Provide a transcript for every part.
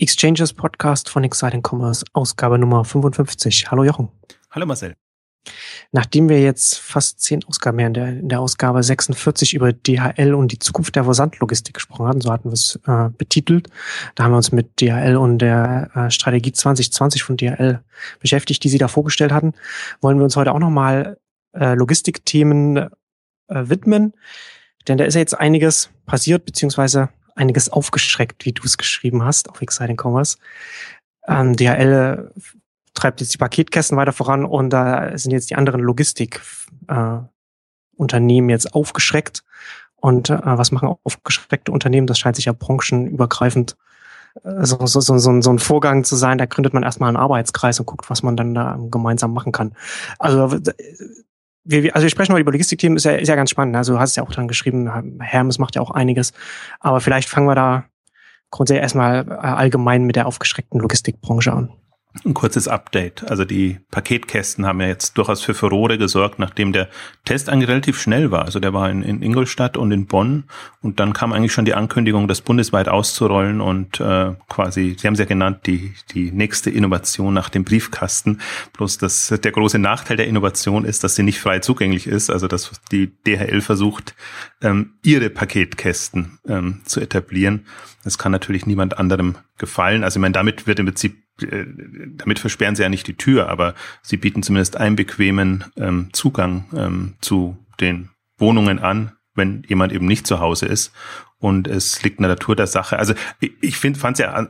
Exchanges Podcast von Exciting Commerce, Ausgabe Nummer 55. Hallo Jochen. Hallo Marcel. Nachdem wir jetzt fast zehn Ausgaben mehr in der, in der Ausgabe 46 über DHL und die Zukunft der Versandlogistik gesprochen hatten, so hatten wir es äh, betitelt. Da haben wir uns mit DHL und der äh, Strategie 2020 von DHL beschäftigt, die sie da vorgestellt hatten. Wollen wir uns heute auch nochmal äh, Logistikthemen äh, widmen, denn da ist ja jetzt einiges passiert, beziehungsweise einiges aufgeschreckt, wie du es geschrieben hast auf Exciting Commerce. Ähm, DHL treibt jetzt die Paketkästen weiter voran und da sind jetzt die anderen Logistikunternehmen äh, jetzt aufgeschreckt. Und äh, was machen aufgeschreckte Unternehmen? Das scheint sich ja branchenübergreifend äh, so, so, so, so, so ein Vorgang zu sein. Da gründet man erstmal einen Arbeitskreis und guckt, was man dann da gemeinsam machen kann. Also wir, also wir sprechen heute über Logistikthemen, ist ja, ist ja ganz spannend. Also du hast es ja auch dann geschrieben, Hermes macht ja auch einiges. Aber vielleicht fangen wir da grundsätzlich erstmal äh, allgemein mit der aufgeschreckten Logistikbranche an. Ein kurzes Update. Also die Paketkästen haben ja jetzt durchaus für Furore gesorgt, nachdem der Test eigentlich relativ schnell war. Also der war in, in Ingolstadt und in Bonn und dann kam eigentlich schon die Ankündigung, das bundesweit auszurollen und äh, quasi, Sie haben es ja genannt, die, die nächste Innovation nach dem Briefkasten. Bloß das, der große Nachteil der Innovation ist, dass sie nicht frei zugänglich ist. Also dass die DHL versucht, ähm, ihre Paketkästen ähm, zu etablieren. Das kann natürlich niemand anderem gefallen. Also ich meine, damit wird im Prinzip damit versperren sie ja nicht die Tür, aber sie bieten zumindest einen bequemen ähm, Zugang ähm, zu den Wohnungen an, wenn jemand eben nicht zu Hause ist. Und es liegt in der Natur der Sache. Also ich, ich finde, fand es ja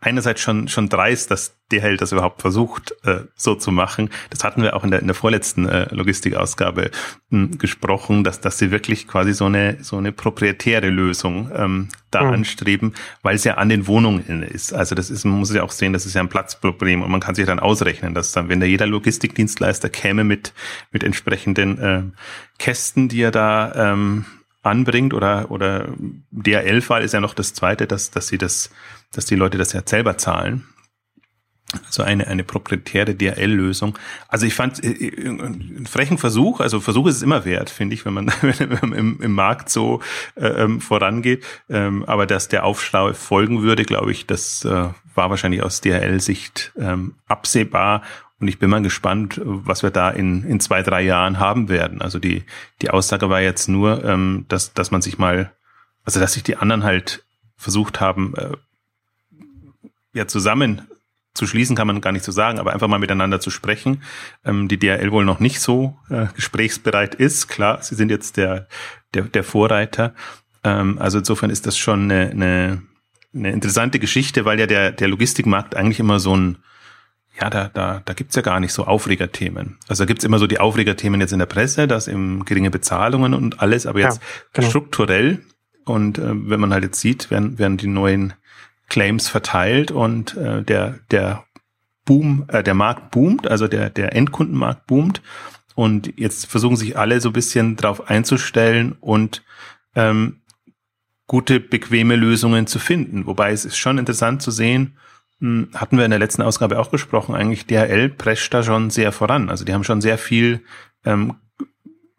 einerseits schon schon dreist, dass DHL das überhaupt versucht äh, so zu machen. Das hatten wir auch in der in der vorletzten äh, Logistikausgabe hm, gesprochen, dass dass sie wirklich quasi so eine so eine proprietäre Lösung ähm, da mhm. anstreben, weil es ja an den Wohnungen ist. Also das ist man muss ja auch sehen, das ist ja ein Platzproblem und man kann sich dann ausrechnen, dass dann wenn da jeder Logistikdienstleister käme mit mit entsprechenden äh, Kästen, die er da ähm, anbringt oder oder DHL-Fall ist ja noch das zweite, dass dass sie das dass die Leute das ja selber zahlen. Also eine, eine proprietäre DRL-Lösung. Also ich fand äh, äh, einen frechen Versuch, also Versuch ist es immer wert, finde ich, wenn man, wenn man im, im Markt so äh, ähm, vorangeht. Ähm, aber dass der Aufschlau folgen würde, glaube ich, das äh, war wahrscheinlich aus DRL-Sicht ähm, absehbar. Und ich bin mal gespannt, was wir da in, in zwei, drei Jahren haben werden. Also die, die Aussage war jetzt nur, ähm, dass, dass man sich mal, also dass sich die anderen halt versucht haben, äh, ja zusammen zu schließen kann man gar nicht so sagen, aber einfach mal miteinander zu sprechen. Ähm, die DRL wohl noch nicht so äh, gesprächsbereit ist. Klar, sie sind jetzt der, der, der Vorreiter. Ähm, also insofern ist das schon eine, eine, eine interessante Geschichte, weil ja der, der Logistikmarkt eigentlich immer so ein, ja, da, da, da gibt's ja gar nicht so Aufregerthemen. Also da gibt's immer so die Aufregerthemen jetzt in der Presse, das im geringe Bezahlungen und alles, aber jetzt ja, genau. strukturell und äh, wenn man halt jetzt sieht, werden, werden die neuen Claims verteilt und äh, der, der Boom, äh, der Markt boomt, also der, der Endkundenmarkt boomt. Und jetzt versuchen sich alle so ein bisschen drauf einzustellen und ähm, gute, bequeme Lösungen zu finden. Wobei es ist schon interessant zu sehen, hatten wir in der letzten Ausgabe auch gesprochen, eigentlich DHL prescht da schon sehr voran. Also die haben schon sehr viel ähm,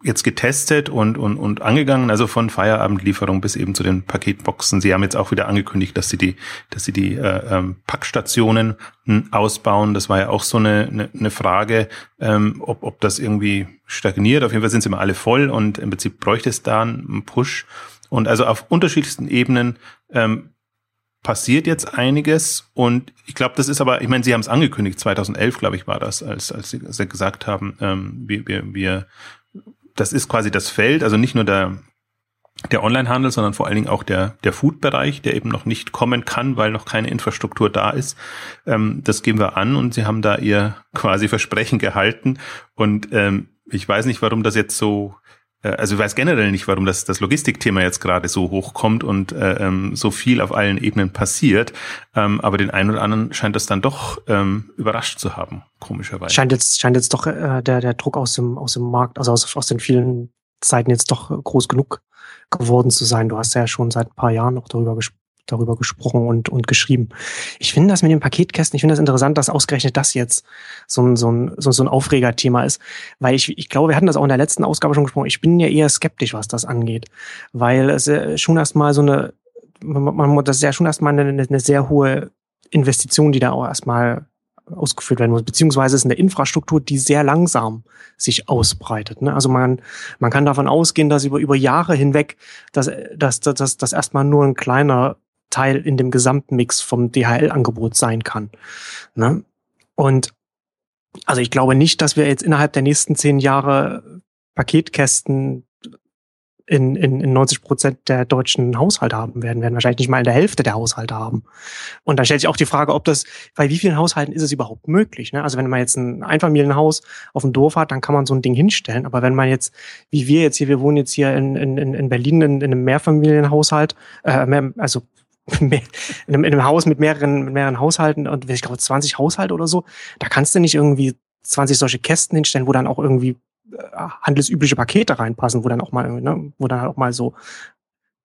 jetzt getestet und, und, und angegangen, also von Feierabendlieferung bis eben zu den Paketboxen. Sie haben jetzt auch wieder angekündigt, dass sie die, dass sie die äh, ähm, Packstationen hm, ausbauen. Das war ja auch so eine, eine, eine Frage, ähm, ob, ob das irgendwie stagniert. Auf jeden Fall sind sie immer alle voll und im Prinzip bräuchte es da einen Push. Und also auf unterschiedlichsten Ebenen ähm, passiert jetzt einiges und ich glaube, das ist aber, ich meine, Sie haben es angekündigt, 2011, glaube ich, war das, als, als Sie, gesagt haben, ähm, wir, wir, wir das ist quasi das Feld, also nicht nur der, der Onlinehandel, sondern vor allen Dingen auch der, der Food-Bereich, der eben noch nicht kommen kann, weil noch keine Infrastruktur da ist. Ähm, das geben wir an und sie haben da ihr quasi Versprechen gehalten. Und ähm, ich weiß nicht, warum das jetzt so also ich weiß generell nicht, warum das, das Logistikthema jetzt gerade so hochkommt und äh, ähm, so viel auf allen Ebenen passiert. Ähm, aber den einen oder anderen scheint das dann doch ähm, überrascht zu haben, komischerweise. Scheint jetzt, scheint jetzt doch äh, der, der Druck aus dem, aus dem Markt, also aus, aus den vielen Zeiten jetzt doch groß genug geworden zu sein. Du hast ja schon seit ein paar Jahren noch darüber gesprochen darüber gesprochen und, und geschrieben. Ich finde das mit den Paketkästen, ich finde das interessant, dass ausgerechnet das jetzt so ein, so ein, so, ein Aufregerthema ist, weil ich, ich glaube, wir hatten das auch in der letzten Ausgabe schon gesprochen. Ich bin ja eher skeptisch, was das angeht, weil es schon erstmal so eine, man, das ist ja schon erstmal eine, eine sehr hohe Investition, die da auch erstmal ausgeführt werden muss, beziehungsweise ist eine Infrastruktur, die sehr langsam sich ausbreitet. Ne? Also man, man kann davon ausgehen, dass über, über Jahre hinweg, dass, dass, dass, dass erstmal nur ein kleiner Teil in dem Gesamtmix vom DHL-Angebot sein kann. Ne? Und also ich glaube nicht, dass wir jetzt innerhalb der nächsten zehn Jahre Paketkästen in, in, in 90 Prozent der deutschen Haushalte haben werden, werden wahrscheinlich nicht mal in der Hälfte der Haushalte haben. Und dann stellt sich auch die Frage, ob das, bei wie vielen Haushalten ist es überhaupt möglich? Ne? Also wenn man jetzt ein Einfamilienhaus auf dem Dorf hat, dann kann man so ein Ding hinstellen. Aber wenn man jetzt, wie wir jetzt hier, wir wohnen jetzt hier in, in, in Berlin in, in einem Mehrfamilienhaushalt, äh, mehr, also in einem, in einem Haus mit mehreren, mit mehreren Haushalten und ich glaube 20 Haushalte oder so, da kannst du nicht irgendwie 20 solche Kästen hinstellen, wo dann auch irgendwie äh, handelsübliche Pakete reinpassen, wo dann auch mal, ne, wo dann auch mal so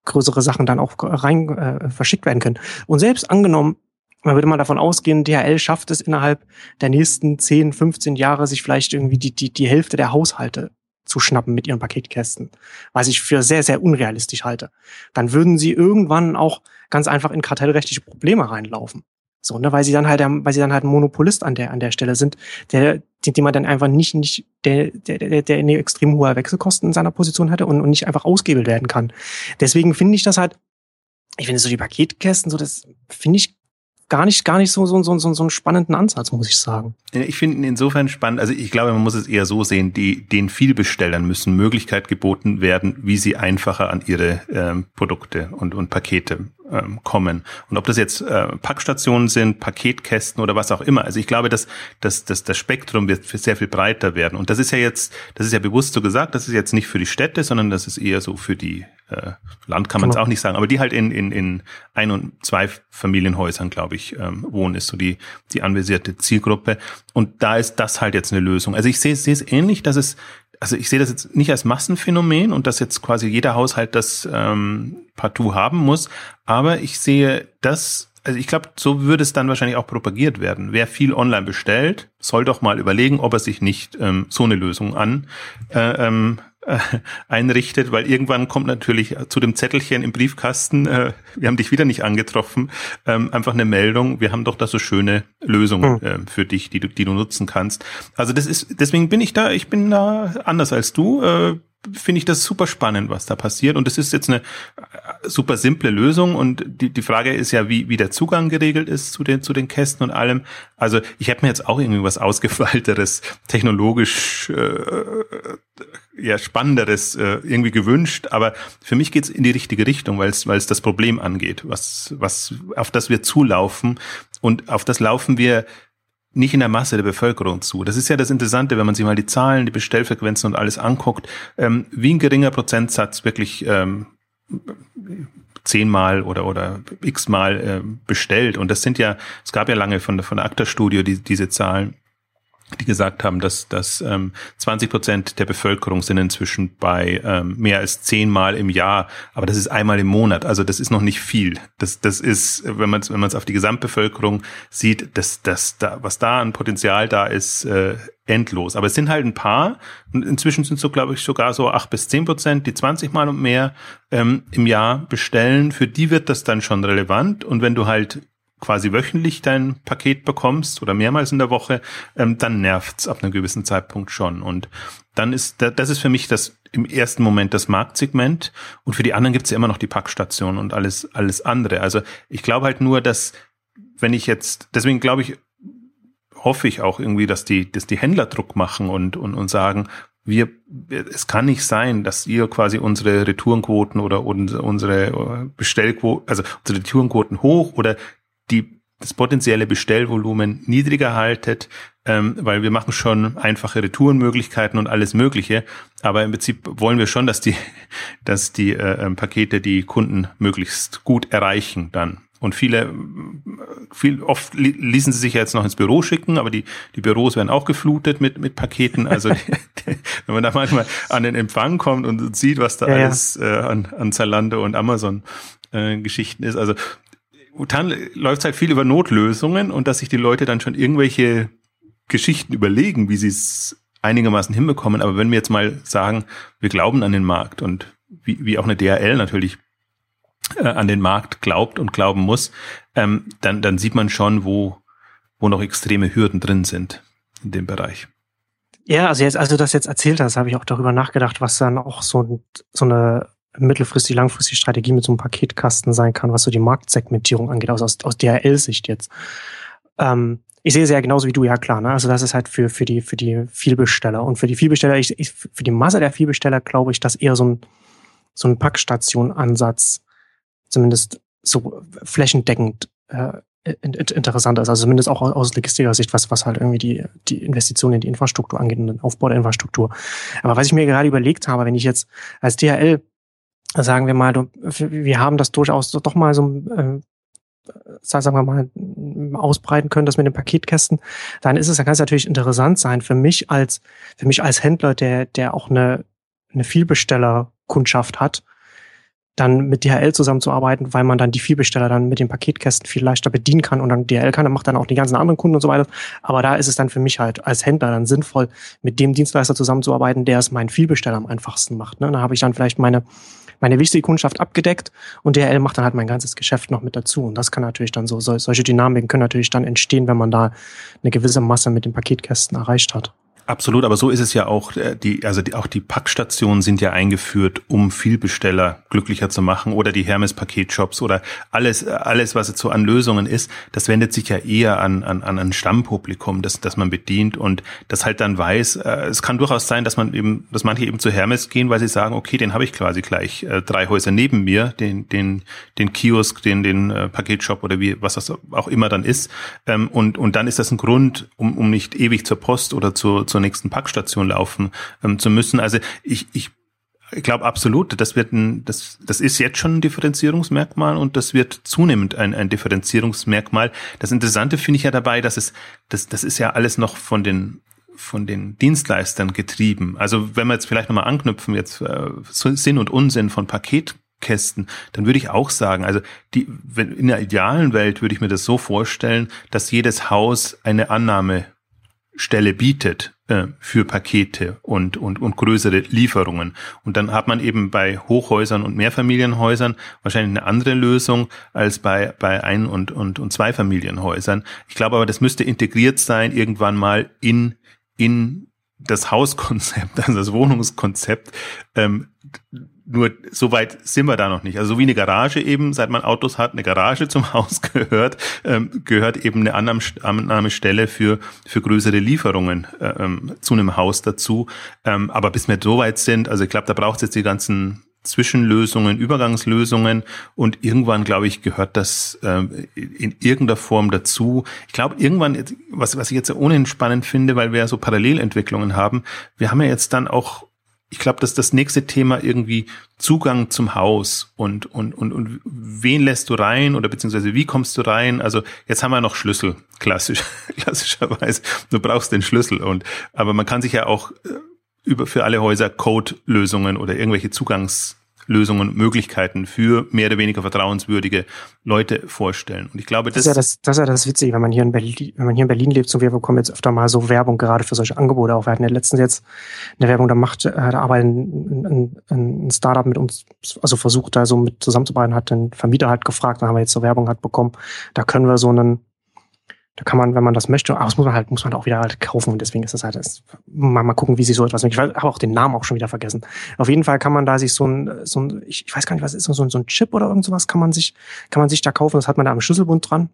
größere Sachen dann auch rein äh, verschickt werden können. Und selbst angenommen, man würde mal davon ausgehen, DHL schafft es innerhalb der nächsten 10, 15 Jahre, sich vielleicht irgendwie die, die, die Hälfte der Haushalte zu schnappen mit ihren Paketkästen, was ich für sehr, sehr unrealistisch halte. Dann würden sie irgendwann auch ganz einfach in kartellrechtliche Probleme reinlaufen. So, ne, weil sie dann halt, weil sie dann halt ein Monopolist an der, an der Stelle sind, der, den, den man dann einfach nicht, nicht, der, der, der, der eine extrem hohe Wechselkosten in seiner Position hatte und, und nicht einfach ausgehebelt werden kann. Deswegen finde ich das halt, ich finde so die Paketkästen, so das finde ich gar nicht, gar nicht so, so, so, so, so einen spannenden Ansatz, muss ich sagen. Ich finde ihn insofern spannend, also ich glaube, man muss es eher so sehen, die, den Vielbestellern müssen Möglichkeit geboten werden, wie sie einfacher an ihre ähm, Produkte und, und Pakete ähm, kommen. Und ob das jetzt äh, Packstationen sind, Paketkästen oder was auch immer. Also ich glaube, dass, dass, dass das Spektrum wird sehr viel breiter werden. Und das ist ja jetzt, das ist ja bewusst so gesagt, das ist jetzt nicht für die Städte, sondern das ist eher so für die äh, Land kann man es genau. auch nicht sagen, aber die halt in, in, in ein- und zwei Familienhäusern, glaube ich, ähm, wohnen, ist so die, die anvisierte Zielgruppe. Und da ist das halt jetzt eine Lösung. Also ich sehe, sehe es ähnlich, dass es also ich sehe das jetzt nicht als Massenphänomen und dass jetzt quasi jeder Haushalt das ähm, partout haben muss, aber ich sehe das, also ich glaube, so würde es dann wahrscheinlich auch propagiert werden. Wer viel online bestellt, soll doch mal überlegen, ob er sich nicht ähm, so eine Lösung an äh, ähm, äh, einrichtet, weil irgendwann kommt natürlich zu dem Zettelchen im Briefkasten, äh, wir haben dich wieder nicht angetroffen, ähm, einfach eine Meldung, wir haben doch da so schöne Lösungen äh, für dich, die du, die du nutzen kannst. Also das ist, deswegen bin ich da, ich bin da anders als du, äh, finde ich das super spannend, was da passiert. Und es ist jetzt eine super simple Lösung. Und die, die Frage ist ja, wie, wie der Zugang geregelt ist zu den, zu den Kästen und allem. Also ich hätte mir jetzt auch irgendwie was Ausgefeilteres, technologisch äh, ja, Spannenderes äh, irgendwie gewünscht. Aber für mich geht's in die richtige Richtung, weil es weil es das Problem angeht, was, was, auf das wir zulaufen. Und auf das laufen wir nicht in der Masse der Bevölkerung zu. Das ist ja das Interessante, wenn man sich mal die Zahlen, die Bestellfrequenzen und alles anguckt, ähm, wie ein geringer Prozentsatz wirklich ähm, zehnmal oder oder x-mal äh, bestellt. Und das sind ja, es gab ja lange von, von der ACTA-Studio die, diese Zahlen die gesagt haben, dass, dass ähm, 20 Prozent der Bevölkerung sind inzwischen bei ähm, mehr als zehnmal im Jahr, aber das ist einmal im Monat, also das ist noch nicht viel. Das, das ist, wenn man es wenn man es auf die Gesamtbevölkerung sieht, dass das da, was da an Potenzial da ist, äh, endlos. Aber es sind halt ein paar, und inzwischen sind so, glaube ich, sogar so acht bis zehn Prozent, die 20 Mal und mehr ähm, im Jahr bestellen. Für die wird das dann schon relevant. Und wenn du halt quasi wöchentlich dein Paket bekommst oder mehrmals in der Woche, ähm, dann nervt's ab einem gewissen Zeitpunkt schon. Und dann ist das ist für mich das im ersten Moment das Marktsegment und für die anderen gibt's ja immer noch die Packstation und alles alles andere. Also ich glaube halt nur, dass wenn ich jetzt, deswegen glaube ich, hoffe ich auch irgendwie, dass die, dass die Händler Druck machen und, und, und sagen, wir, es kann nicht sein, dass ihr quasi unsere Retourenquoten oder unsere Bestellquoten, also unsere Retourenquoten hoch oder die das potenzielle Bestellvolumen niedriger haltet, ähm, weil wir machen schon einfache Retourenmöglichkeiten und alles Mögliche. Aber im Prinzip wollen wir schon, dass die, dass die äh, ähm, Pakete die Kunden möglichst gut erreichen dann. Und viele, viel, oft ließen sie sich ja jetzt noch ins Büro schicken, aber die, die Büros werden auch geflutet mit, mit Paketen. Also, wenn man da manchmal an den Empfang kommt und sieht, was da ja, alles äh, an, an Zalando und Amazon äh, Geschichten ist. Also dann läuft halt viel über Notlösungen und dass sich die Leute dann schon irgendwelche Geschichten überlegen, wie sie es einigermaßen hinbekommen. Aber wenn wir jetzt mal sagen, wir glauben an den Markt und wie, wie auch eine DHL natürlich äh, an den Markt glaubt und glauben muss, ähm, dann, dann sieht man schon, wo, wo noch extreme Hürden drin sind in dem Bereich. Ja, also jetzt, als du das jetzt erzählt hast, habe ich auch darüber nachgedacht, was dann auch so, so eine mittelfristig, langfristige Strategie mit so einem Paketkasten sein kann, was so die Marktsegmentierung angeht, aus, aus, aus DHL-Sicht jetzt. Ähm, ich sehe es ja genauso wie du, ja klar. Ne? Also das ist halt für, für, die, für die Vielbesteller. Und für die Vielbesteller, ich, ich, für die Masse der Vielbesteller glaube ich, dass eher so ein, so ein Packstation-Ansatz zumindest so flächendeckend äh, interessant ist. Also zumindest auch aus logistischer Sicht, was, was halt irgendwie die, die Investitionen in die Infrastruktur angeht und den Aufbau der Infrastruktur. Aber was ich mir gerade überlegt habe, wenn ich jetzt als DHL sagen wir mal, wir haben das durchaus doch mal so, äh, sagen wir mal, ausbreiten können, das mit den Paketkästen, dann ist es, dann kann es natürlich interessant sein für mich als, für mich als Händler, der, der auch eine, eine Vielbestellerkundschaft hat, dann mit DHL zusammenzuarbeiten, weil man dann die Vielbesteller dann mit den Paketkästen viel leichter bedienen kann und dann DHL kann, dann macht dann auch die ganzen anderen Kunden und so weiter. Aber da ist es dann für mich halt als Händler dann sinnvoll, mit dem Dienstleister zusammenzuarbeiten, der es meinen Vielbesteller am einfachsten macht. Ne? Da habe ich dann vielleicht meine meine wichtige Kundschaft abgedeckt und DHL macht dann halt mein ganzes Geschäft noch mit dazu. Und das kann natürlich dann so, solche Dynamiken können natürlich dann entstehen, wenn man da eine gewisse Masse mit den Paketkästen erreicht hat. Absolut, aber so ist es ja auch. Äh, die, also die, auch die Packstationen sind ja eingeführt, um Vielbesteller glücklicher zu machen oder die Hermes Paketshops oder alles, alles, was jetzt so an Lösungen ist. Das wendet sich ja eher an, an, an ein Stammpublikum, das, das man bedient und das halt dann weiß. Äh, es kann durchaus sein, dass man eben, dass manche eben zu Hermes gehen, weil sie sagen, okay, den habe ich quasi gleich äh, drei Häuser neben mir, den, den, den Kiosk, den, den äh, Paketshop oder wie, was das auch immer dann ist. Ähm, und, und dann ist das ein Grund, um, um nicht ewig zur Post oder zur, zur zur nächsten Packstation laufen ähm, zu müssen. Also ich, ich ich glaube absolut, das wird ein, das, das ist jetzt schon ein Differenzierungsmerkmal und das wird zunehmend ein, ein Differenzierungsmerkmal. Das Interessante finde ich ja dabei, dass es, das, das ist ja alles noch von den von den Dienstleistern getrieben. Also wenn wir jetzt vielleicht nochmal anknüpfen, jetzt äh, Sinn und Unsinn von Paketkästen, dann würde ich auch sagen, also die, wenn, in der idealen Welt würde ich mir das so vorstellen, dass jedes Haus eine Annahme Stelle bietet äh, für Pakete und, und, und größere Lieferungen. Und dann hat man eben bei Hochhäusern und Mehrfamilienhäusern wahrscheinlich eine andere Lösung als bei, bei Ein- und, und, und Zweifamilienhäusern. Ich glaube aber, das müsste integriert sein irgendwann mal in, in das Hauskonzept, also das Wohnungskonzept, ähm, nur so weit sind wir da noch nicht. Also so wie eine Garage eben, seit man Autos hat, eine Garage zum Haus gehört, ähm, gehört eben eine Annahmestelle für, für größere Lieferungen äh, ähm, zu einem Haus dazu. Ähm, aber bis wir so weit sind, also ich glaube, da braucht es jetzt die ganzen Zwischenlösungen, Übergangslösungen und irgendwann, glaube ich, gehört das äh, in irgendeiner Form dazu. Ich glaube, irgendwann, was, was ich jetzt ohnehin spannend finde, weil wir ja so Parallelentwicklungen haben, wir haben ja jetzt dann auch ich glaube, dass das nächste Thema irgendwie Zugang zum Haus und, und, und, und wen lässt du rein oder beziehungsweise wie kommst du rein? Also jetzt haben wir noch Schlüssel, klassisch, klassischerweise. Du brauchst den Schlüssel und, aber man kann sich ja auch äh, über, für alle Häuser Code-Lösungen oder irgendwelche Zugangs Lösungen, Möglichkeiten für mehr oder weniger vertrauenswürdige Leute vorstellen. Und ich glaube, das, das ist ja das, das ist ja das Witzige, wenn man hier in Berlin, wenn man hier in Berlin lebt, so wir bekommen jetzt öfter mal so Werbung gerade für solche Angebote auch. Wir hatten ja letztens jetzt eine Werbung, da macht, äh, da arbeitet ein, ein, ein Startup mit uns, also versucht da so mit zusammenzuarbeiten, hat den Vermieter halt gefragt, dann haben wir jetzt so Werbung halt bekommen. Da können wir so einen da kann man, wenn man das möchte, aber das muss man halt, muss man auch wieder halt kaufen und deswegen ist das halt, das, mal, mal gucken, wie sich so etwas, ich habe auch den Namen auch schon wieder vergessen. Auf jeden Fall kann man da sich so ein, so ein, ich, ich weiß gar nicht, was ist, so ein, so ein Chip oder irgend sowas kann man sich, kann man sich da kaufen, das hat man da am Schlüsselbund dran.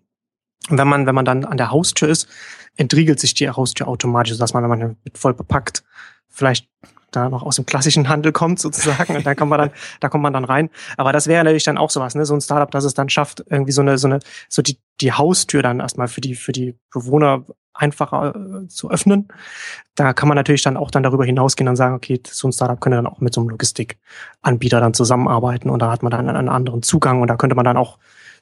Und wenn man, wenn man dann an der Haustür ist, entriegelt sich die Haustür automatisch, sodass man, wenn man mit voll bepackt, vielleicht da noch aus dem klassischen Handel kommt sozusagen. Und da kommt man dann da kommt man dann rein. Aber das wäre natürlich dann auch sowas ne? So ein Startup das es dann schafft irgendwie so eine so eine so die die Haustür dann erstmal für die für die Bewohner einfacher äh, zu öffnen. Da kann man natürlich dann auch dann darüber hinausgehen und sagen okay so ein Startup könnte dann auch mit so einem Logistikanbieter dann zusammenarbeiten und da hat man dann einen anderen Zugang und da könnte man dann auch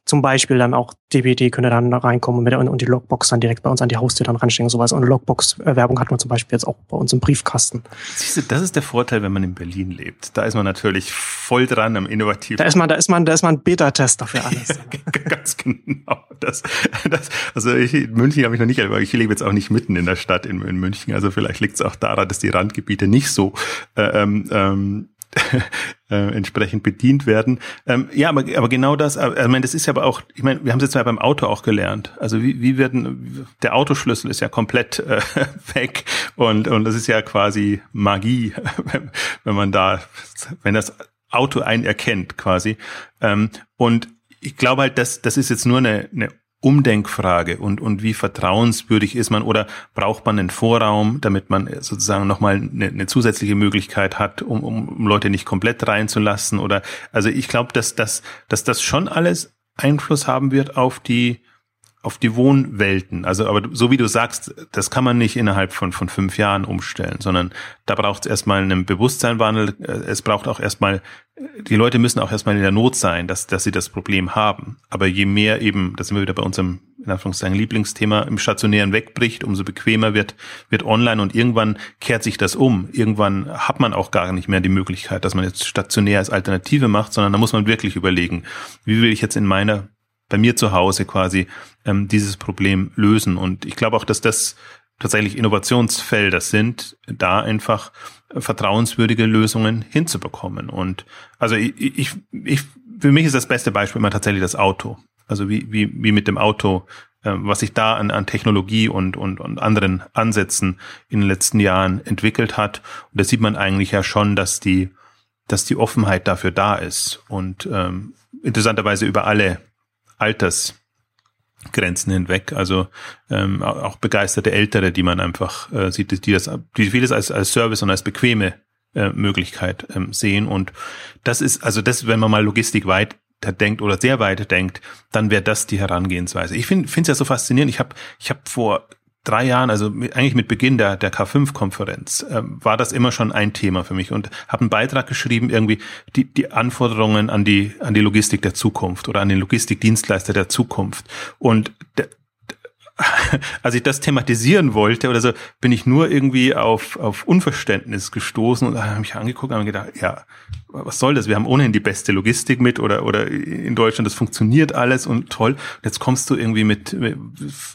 zum Beispiel dann auch DBD könnte dann reinkommen mit, und die Logbox dann direkt bei uns an die Haustür dann ranstecken und sowas. Und Logbox-Werbung hat man zum Beispiel jetzt auch bei uns im Briefkasten. Siehst du, das ist der Vorteil, wenn man in Berlin lebt. Da ist man natürlich voll dran am innovativen. Da ist man, da ist man, da ist man Beta-Tester für alles. Ganz genau. Das, das, also ich, München habe ich noch nicht, aber ich lebe jetzt auch nicht mitten in der Stadt in, in München. Also vielleicht liegt es auch daran, dass die Randgebiete nicht so äh, ähm, ähm äh, entsprechend bedient werden. Ähm, ja, aber, aber genau das, äh, ich meine, das ist ja aber auch, ich meine, wir haben es jetzt mal beim Auto auch gelernt. Also wie, wie werden, der Autoschlüssel ist ja komplett äh, weg und, und das ist ja quasi Magie, wenn man da, wenn das Auto einen erkennt quasi. Ähm, und ich glaube halt, dass das ist jetzt nur eine, eine Umdenkfrage und, und wie vertrauenswürdig ist man oder braucht man einen Vorraum, damit man sozusagen nochmal eine, eine zusätzliche Möglichkeit hat, um, um Leute nicht komplett reinzulassen oder also ich glaube, dass, dass, dass das schon alles Einfluss haben wird auf die auf die Wohnwelten. Also, aber so wie du sagst, das kann man nicht innerhalb von, von fünf Jahren umstellen, sondern da braucht es erstmal einen Bewusstseinwandel. Es braucht auch erstmal, die Leute müssen auch erstmal in der Not sein, dass, dass sie das Problem haben. Aber je mehr eben, das sind wir wieder bei unserem, in Anführungszeichen, Lieblingsthema, im Stationären wegbricht, umso bequemer wird, wird online und irgendwann kehrt sich das um. Irgendwann hat man auch gar nicht mehr die Möglichkeit, dass man jetzt stationär als Alternative macht, sondern da muss man wirklich überlegen, wie will ich jetzt in meiner bei mir zu Hause quasi ähm, dieses Problem lösen. Und ich glaube auch, dass das tatsächlich Innovationsfelder sind, da einfach vertrauenswürdige Lösungen hinzubekommen. Und also ich, ich, ich für mich ist das beste Beispiel immer tatsächlich das Auto. Also wie, wie, wie mit dem Auto, äh, was sich da an, an Technologie und, und, und anderen Ansätzen in den letzten Jahren entwickelt hat. Und da sieht man eigentlich ja schon, dass die, dass die Offenheit dafür da ist. Und ähm, interessanterweise über alle Altersgrenzen hinweg. Also ähm, auch begeisterte Ältere, die man einfach äh, sieht, die das, die vieles als, als Service und als bequeme äh, Möglichkeit ähm, sehen. Und das ist, also das, wenn man mal Logistik weit denkt oder sehr weit denkt, dann wäre das die Herangehensweise. Ich finde es ja so faszinierend. Ich habe ich hab vor drei Jahren, also eigentlich mit Beginn der, der K5-Konferenz, äh, war das immer schon ein Thema für mich und habe einen Beitrag geschrieben, irgendwie die, die Anforderungen an die, an die Logistik der Zukunft oder an den Logistikdienstleister der Zukunft. Und als ich das thematisieren wollte oder so, bin ich nur irgendwie auf, auf Unverständnis gestoßen und habe mich angeguckt und habe gedacht, ja, was soll das? Wir haben ohnehin die beste Logistik mit oder, oder in Deutschland, das funktioniert alles und toll. Jetzt kommst du irgendwie mit, mit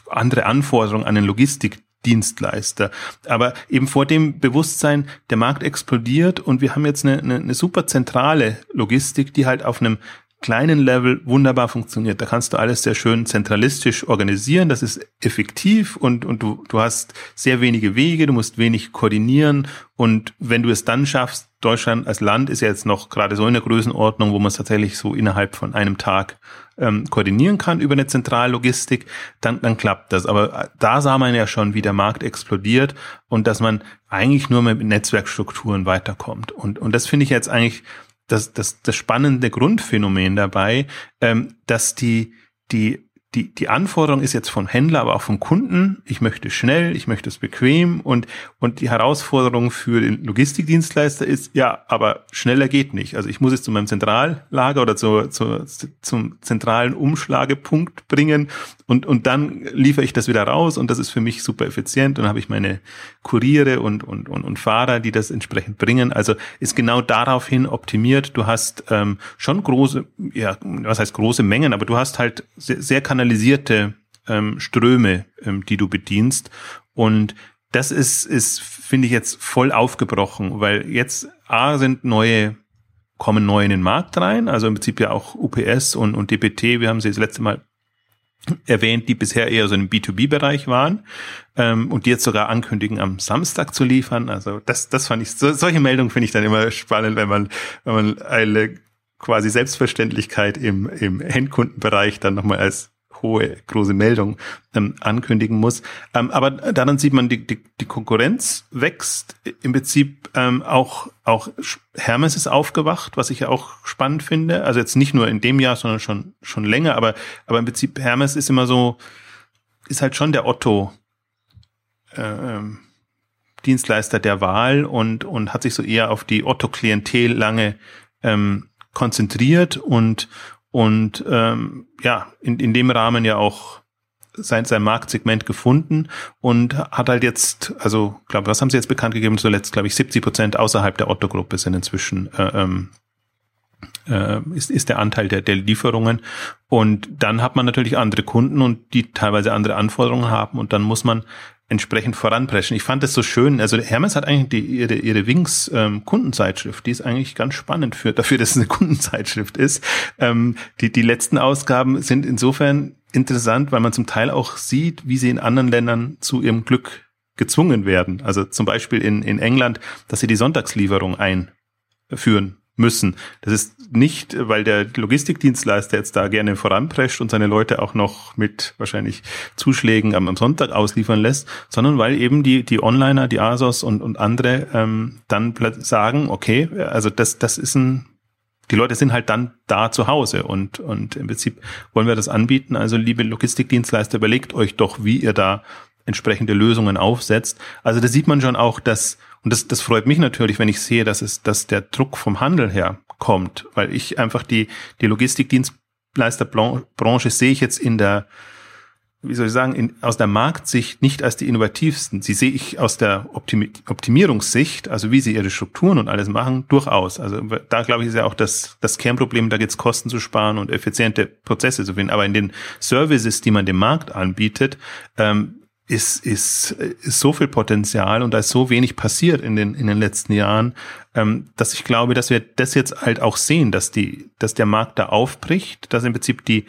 andere Anforderungen an den Logistikdienstleister. Aber eben vor dem Bewusstsein, der Markt explodiert und wir haben jetzt eine, eine, eine super zentrale Logistik, die halt auf einem kleinen Level wunderbar funktioniert. Da kannst du alles sehr schön zentralistisch organisieren. Das ist effektiv und, und du, du hast sehr wenige Wege, du musst wenig koordinieren. Und wenn du es dann schaffst, Deutschland als Land ist ja jetzt noch gerade so in der Größenordnung, wo man es tatsächlich so innerhalb von einem Tag ähm, koordinieren kann über eine Zentrallogistik, dann, dann klappt das. Aber da sah man ja schon, wie der Markt explodiert und dass man eigentlich nur mit Netzwerkstrukturen weiterkommt. Und, und das finde ich jetzt eigentlich das, das, das spannende Grundphänomen dabei, ähm, dass die, die die, die Anforderung ist jetzt vom Händler, aber auch vom Kunden. Ich möchte schnell, ich möchte es bequem und, und die Herausforderung für den Logistikdienstleister ist, ja, aber schneller geht nicht. Also ich muss es zu meinem Zentrallager oder zu, zu, zum zentralen Umschlagepunkt bringen und, und dann liefere ich das wieder raus und das ist für mich super effizient. Und dann habe ich meine Kuriere und, und, und, und Fahrer, die das entsprechend bringen. Also ist genau daraufhin optimiert. Du hast ähm, schon große, ja, was heißt große Mengen, aber du hast halt sehr, sehr kanalisierte ähm, Ströme, ähm, die du bedienst. Und das ist, ist finde ich jetzt voll aufgebrochen, weil jetzt A sind neue kommen neu in den Markt rein, also im Prinzip ja auch UPS und, und DPT, wir haben sie das letzte Mal erwähnt, die bisher eher so im B2B-Bereich waren ähm, und die jetzt sogar ankündigen, am Samstag zu liefern. Also das, das fand ich, so, solche Meldungen finde ich dann immer spannend, wenn man, wenn man eine quasi Selbstverständlichkeit im, im Endkundenbereich dann nochmal als hohe, große Meldung ähm, ankündigen muss. Ähm, aber daran sieht man, die, die, die Konkurrenz wächst. Im Prinzip ähm, auch, auch Hermes ist aufgewacht, was ich ja auch spannend finde. Also jetzt nicht nur in dem Jahr, sondern schon, schon länger. Aber, aber im Prinzip Hermes ist immer so, ist halt schon der Otto, äh, ähm, Dienstleister der Wahl und, und hat sich so eher auf die Otto-Klientel lange ähm, konzentriert und, und ähm, ja, in, in dem Rahmen ja auch sein, sein Marktsegment gefunden und hat halt jetzt, also glaube, was haben sie jetzt bekannt gegeben? Zuletzt, glaube ich, 70 Prozent außerhalb der Otto-Gruppe sind inzwischen äh, ähm, äh, ist, ist der Anteil der, der Lieferungen. Und dann hat man natürlich andere Kunden und die teilweise andere Anforderungen haben und dann muss man entsprechend voranpreschen. Ich fand das so schön. Also Hermes hat eigentlich die, ihre, ihre Wings ähm, Kundenzeitschrift, die ist eigentlich ganz spannend für, dafür, dass es eine Kundenzeitschrift ist. Ähm, die, die letzten Ausgaben sind insofern interessant, weil man zum Teil auch sieht, wie sie in anderen Ländern zu ihrem Glück gezwungen werden. Also zum Beispiel in, in England, dass sie die Sonntagslieferung einführen müssen. Das ist nicht, weil der Logistikdienstleister jetzt da gerne voranprescht und seine Leute auch noch mit wahrscheinlich Zuschlägen am, Sonntag ausliefern lässt, sondern weil eben die, die Onliner, die ASOS und, und andere ähm, dann sagen, okay, also das, das ist ein die Leute sind halt dann da zu Hause und, und im Prinzip wollen wir das anbieten. Also liebe Logistikdienstleister, überlegt euch doch, wie ihr da entsprechende Lösungen aufsetzt. Also da sieht man schon auch, dass und das, das freut mich natürlich, wenn ich sehe, dass es, dass der Druck vom Handel her kommt, weil ich einfach die, die Logistikdienstleisterbranche sehe ich jetzt in der, wie soll ich sagen, in, aus der Marktsicht nicht als die innovativsten. Sie sehe ich aus der Optimi Optimierungssicht, also wie sie ihre Strukturen und alles machen, durchaus. Also da glaube ich ist ja auch das, das Kernproblem, da geht es Kosten zu sparen und effiziente Prozesse zu finden. Aber in den Services, die man dem Markt anbietet, ähm, ist, ist, ist so viel Potenzial und da ist so wenig passiert in den, in den letzten Jahren, ähm, dass ich glaube, dass wir das jetzt halt auch sehen, dass die, dass der Markt da aufbricht, dass im Prinzip die,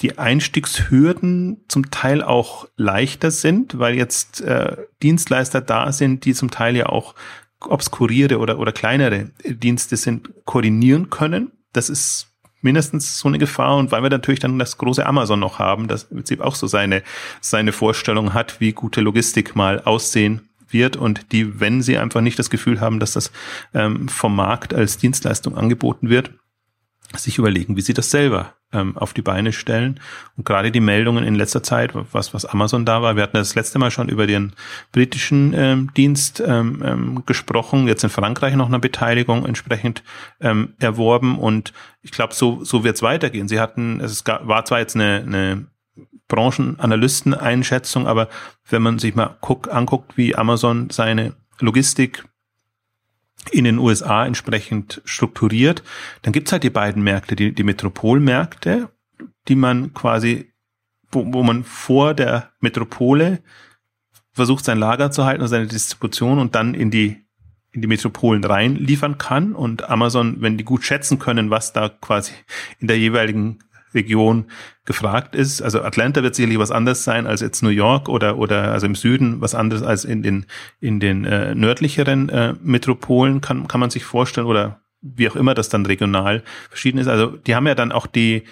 die Einstiegshürden zum Teil auch leichter sind, weil jetzt äh, Dienstleister da sind, die zum Teil ja auch obskurierte oder, oder kleinere Dienste sind, koordinieren können. Das ist mindestens so eine Gefahr. Und weil wir natürlich dann das große Amazon noch haben, das im Prinzip auch so seine, seine Vorstellung hat, wie gute Logistik mal aussehen wird und die, wenn sie einfach nicht das Gefühl haben, dass das ähm, vom Markt als Dienstleistung angeboten wird, sich überlegen, wie sie das selber ähm, auf die Beine stellen. Und gerade die Meldungen in letzter Zeit, was, was Amazon da war, wir hatten das letzte Mal schon über den britischen ähm, Dienst ähm, ähm, gesprochen, jetzt in Frankreich noch eine Beteiligung entsprechend ähm, erworben und ich glaube, so, so wird es weitergehen. Sie hatten, es war zwar jetzt eine, eine Branchenanalysten-Einschätzung, aber wenn man sich mal guck, anguckt, wie Amazon seine Logistik in den USA entsprechend strukturiert, dann gibt's halt die beiden Märkte, die, die Metropolmärkte, die man quasi, wo, wo man vor der Metropole versucht, sein Lager zu halten und seine Distribution und dann in die in die Metropolen rein liefern kann. Und Amazon, wenn die gut schätzen können, was da quasi in der jeweiligen Region gefragt ist. Also Atlanta wird sicherlich was anderes sein als jetzt New York oder oder also im Süden was anderes als in den in den äh, nördlicheren äh, Metropolen kann kann man sich vorstellen oder wie auch immer das dann regional verschieden ist. Also die haben ja dann auch die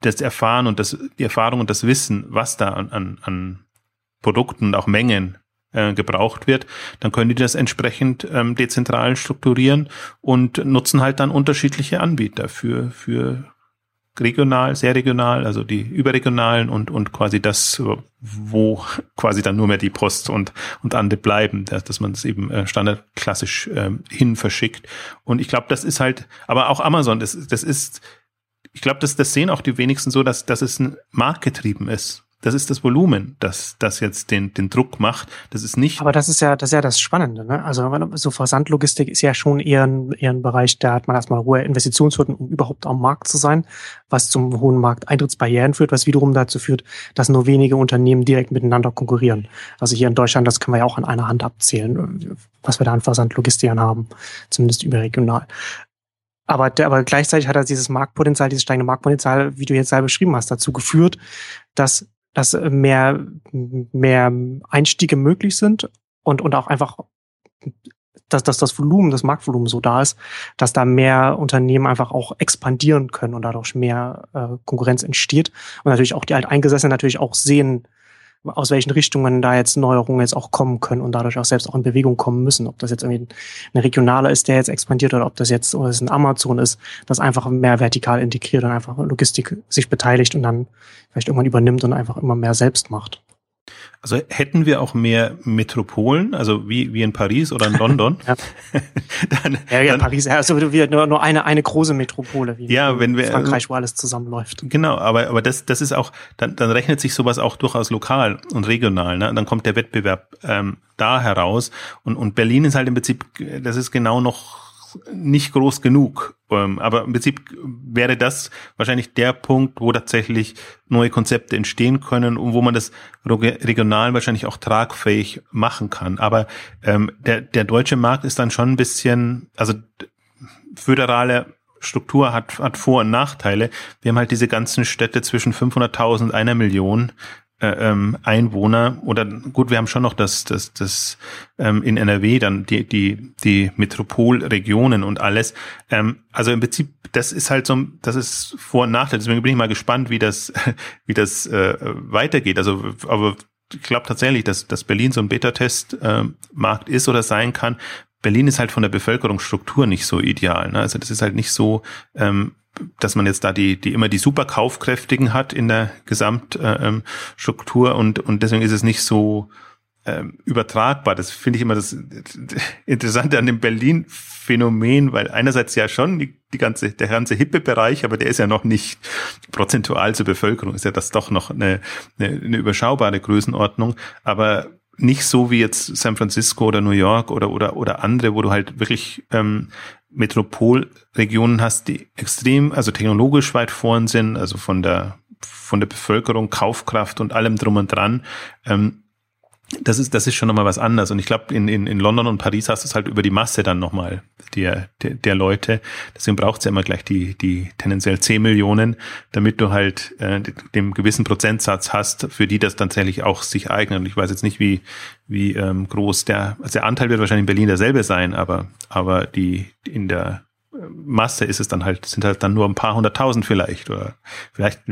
das Erfahren und das die Erfahrung und das Wissen, was da an an, an Produkten und auch Mengen äh, gebraucht wird, dann können die das entsprechend ähm, dezentral strukturieren und nutzen halt dann unterschiedliche Anbieter für für regional, sehr regional, also die überregionalen und, und quasi das, wo quasi dann nur mehr die Post und, und Ande bleiben, dass, dass man es eben äh, standardklassisch ähm, hin verschickt. Und ich glaube, das ist halt, aber auch Amazon, das, das ist, ich glaube, das, das sehen auch die wenigsten so, dass, dass es ein marktgetrieben ist. Das ist das Volumen, das, das jetzt den, den Druck macht. Das ist nicht. Aber das ist ja, das ist ja das Spannende, ne? Also, so Versandlogistik ist ja schon eher ein, eher ein Bereich, da hat man erstmal hohe Investitionshürden, um überhaupt am Markt zu sein, was zum hohen Markteintrittsbarrieren führt, was wiederum dazu führt, dass nur wenige Unternehmen direkt miteinander konkurrieren. Also hier in Deutschland, das können wir ja auch an einer Hand abzählen, was wir da an Versandlogistikern haben, zumindest überregional. Aber, aber gleichzeitig hat er dieses Marktpotenzial, dieses steigende Marktpotenzial, wie du jetzt selber beschrieben hast, dazu geführt, dass dass mehr, mehr Einstiege möglich sind und, und auch einfach, dass, dass das Volumen, das Marktvolumen so da ist, dass da mehr Unternehmen einfach auch expandieren können und dadurch mehr äh, Konkurrenz entsteht. Und natürlich auch die Alteingesessenen natürlich auch sehen, aus welchen Richtungen da jetzt Neuerungen jetzt auch kommen können und dadurch auch selbst auch in Bewegung kommen müssen. Ob das jetzt irgendwie ein regionaler ist, der jetzt expandiert oder ob das jetzt oder es ein Amazon ist, das einfach mehr vertikal integriert und einfach Logistik sich beteiligt und dann vielleicht irgendwann übernimmt und einfach immer mehr selbst macht. Also hätten wir auch mehr Metropolen, also wie, wie in Paris oder in London. ja. dann, ja, ja, dann, Paris, also nur, nur eine, eine große Metropole, wie ja, wenn wir, Frankreich, wo alles zusammenläuft. Genau, aber, aber das, das ist auch, dann, dann rechnet sich sowas auch durchaus lokal und regional. Ne? Dann kommt der Wettbewerb ähm, da heraus. Und, und Berlin ist halt im Prinzip, das ist genau noch nicht groß genug. Ähm, aber im Prinzip wäre das wahrscheinlich der Punkt, wo tatsächlich neue Konzepte entstehen können und wo man das regional wahrscheinlich auch tragfähig machen kann. Aber ähm, der, der deutsche Markt ist dann schon ein bisschen, also föderale Struktur hat, hat Vor- und Nachteile. Wir haben halt diese ganzen Städte zwischen 500.000 und einer Million ähm, Einwohner oder gut, wir haben schon noch das, das, das ähm, in NRW dann die, die, die Metropolregionen und alles. Ähm, also im Prinzip, das ist halt so, das ist Vor- und Nachteil. Deswegen bin ich mal gespannt, wie das, wie das äh, weitergeht. Also, aber ich glaube tatsächlich, dass, dass Berlin so ein Beta-Test-Markt äh, ist oder sein kann. Berlin ist halt von der Bevölkerungsstruktur nicht so ideal. Ne? Also das ist halt nicht so ähm, dass man jetzt da die, die immer die super Kaufkräftigen hat in der Gesamtstruktur und, und deswegen ist es nicht so ähm, übertragbar. Das finde ich immer das Interessante an dem Berlin-Phänomen, weil einerseits ja schon die, die ganze, der ganze hippe Bereich, aber der ist ja noch nicht prozentual zur Bevölkerung, ist ja das doch noch eine, eine, eine überschaubare Größenordnung. Aber nicht so wie jetzt San Francisco oder New York oder oder oder andere, wo du halt wirklich ähm, Metropolregionen hast, die extrem, also technologisch weit vorn sind, also von der von der Bevölkerung, Kaufkraft und allem drum und dran. Ähm, das ist, das ist schon nochmal was anderes. Und ich glaube, in, in, in London und Paris hast du es halt über die Masse dann nochmal der, der, der Leute. Deswegen braucht es ja immer gleich die, die tendenziell 10 Millionen, damit du halt äh, dem gewissen Prozentsatz hast, für die das tatsächlich auch sich eignet. Und ich weiß jetzt nicht, wie, wie ähm, groß der, also der Anteil wird wahrscheinlich in Berlin derselbe sein, aber, aber die in der Masse ist es dann halt, sind halt dann nur ein paar hunderttausend vielleicht oder vielleicht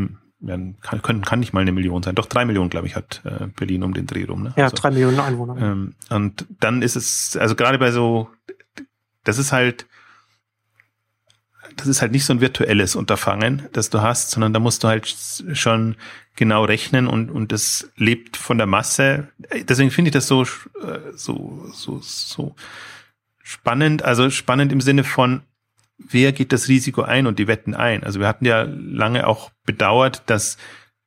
werden, kann, können, kann nicht mal eine Million sein. Doch drei Millionen, glaube ich, hat äh, Berlin um den Dreh rum. Ne? Ja, also, drei Millionen Einwohner. Ähm, und dann ist es, also gerade bei so, das ist halt, das ist halt nicht so ein virtuelles Unterfangen, das du hast, sondern da musst du halt schon genau rechnen und, und das lebt von der Masse. Deswegen finde ich das so, äh, so, so, so spannend, also spannend im Sinne von, wer geht das Risiko ein und die wetten ein? Also wir hatten ja lange auch bedauert, dass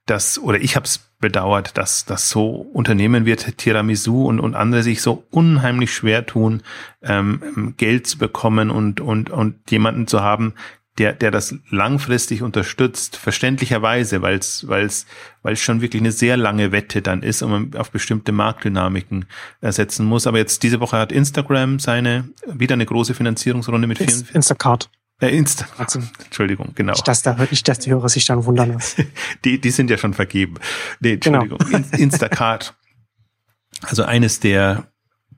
das, oder ich habe es bedauert, dass das so Unternehmen wird Tiramisu und, und andere sich so unheimlich schwer tun, ähm, Geld zu bekommen und, und, und jemanden zu haben, der, der das langfristig unterstützt, verständlicherweise, weil es weil es weil es schon wirklich eine sehr lange Wette dann ist und man auf bestimmte Marktdynamiken ersetzen muss. Aber jetzt diese Woche hat Instagram seine wieder eine große Finanzierungsrunde mit vielen. Instacart. Äh, Insta. Also, Entschuldigung, genau. Nicht, dass, da, nicht, dass die Hörer sich dann wundern. die, die sind ja schon vergeben. Nee, genau. Entschuldigung. Genau. Instacart. Also eines der,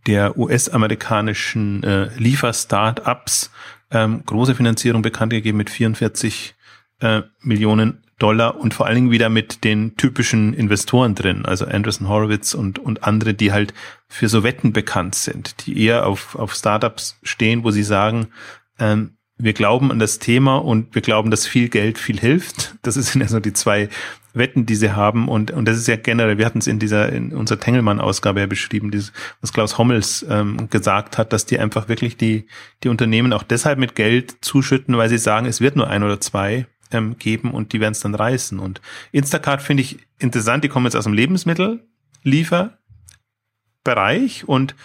der US-amerikanischen äh, Liefer-Startups, ähm, große Finanzierung bekannt gegeben mit 44 äh, Millionen Dollar und vor allen Dingen wieder mit den typischen Investoren drin, also Anderson Horowitz und, und andere, die halt für so Wetten bekannt sind, die eher auf, auf Startups stehen, wo sie sagen, ähm, wir glauben an das Thema und wir glauben, dass viel Geld viel hilft. Das sind ja so die zwei Wetten, die sie haben. Und, und das ist ja generell, wir hatten es in dieser, in unserer Tengelmann-Ausgabe ja beschrieben, dieses, was Klaus Hommels ähm, gesagt hat, dass die einfach wirklich die, die Unternehmen auch deshalb mit Geld zuschütten, weil sie sagen, es wird nur ein oder zwei ähm, geben und die werden es dann reißen. Und Instacart finde ich interessant, die kommen jetzt aus dem Lebensmittellieferbereich und,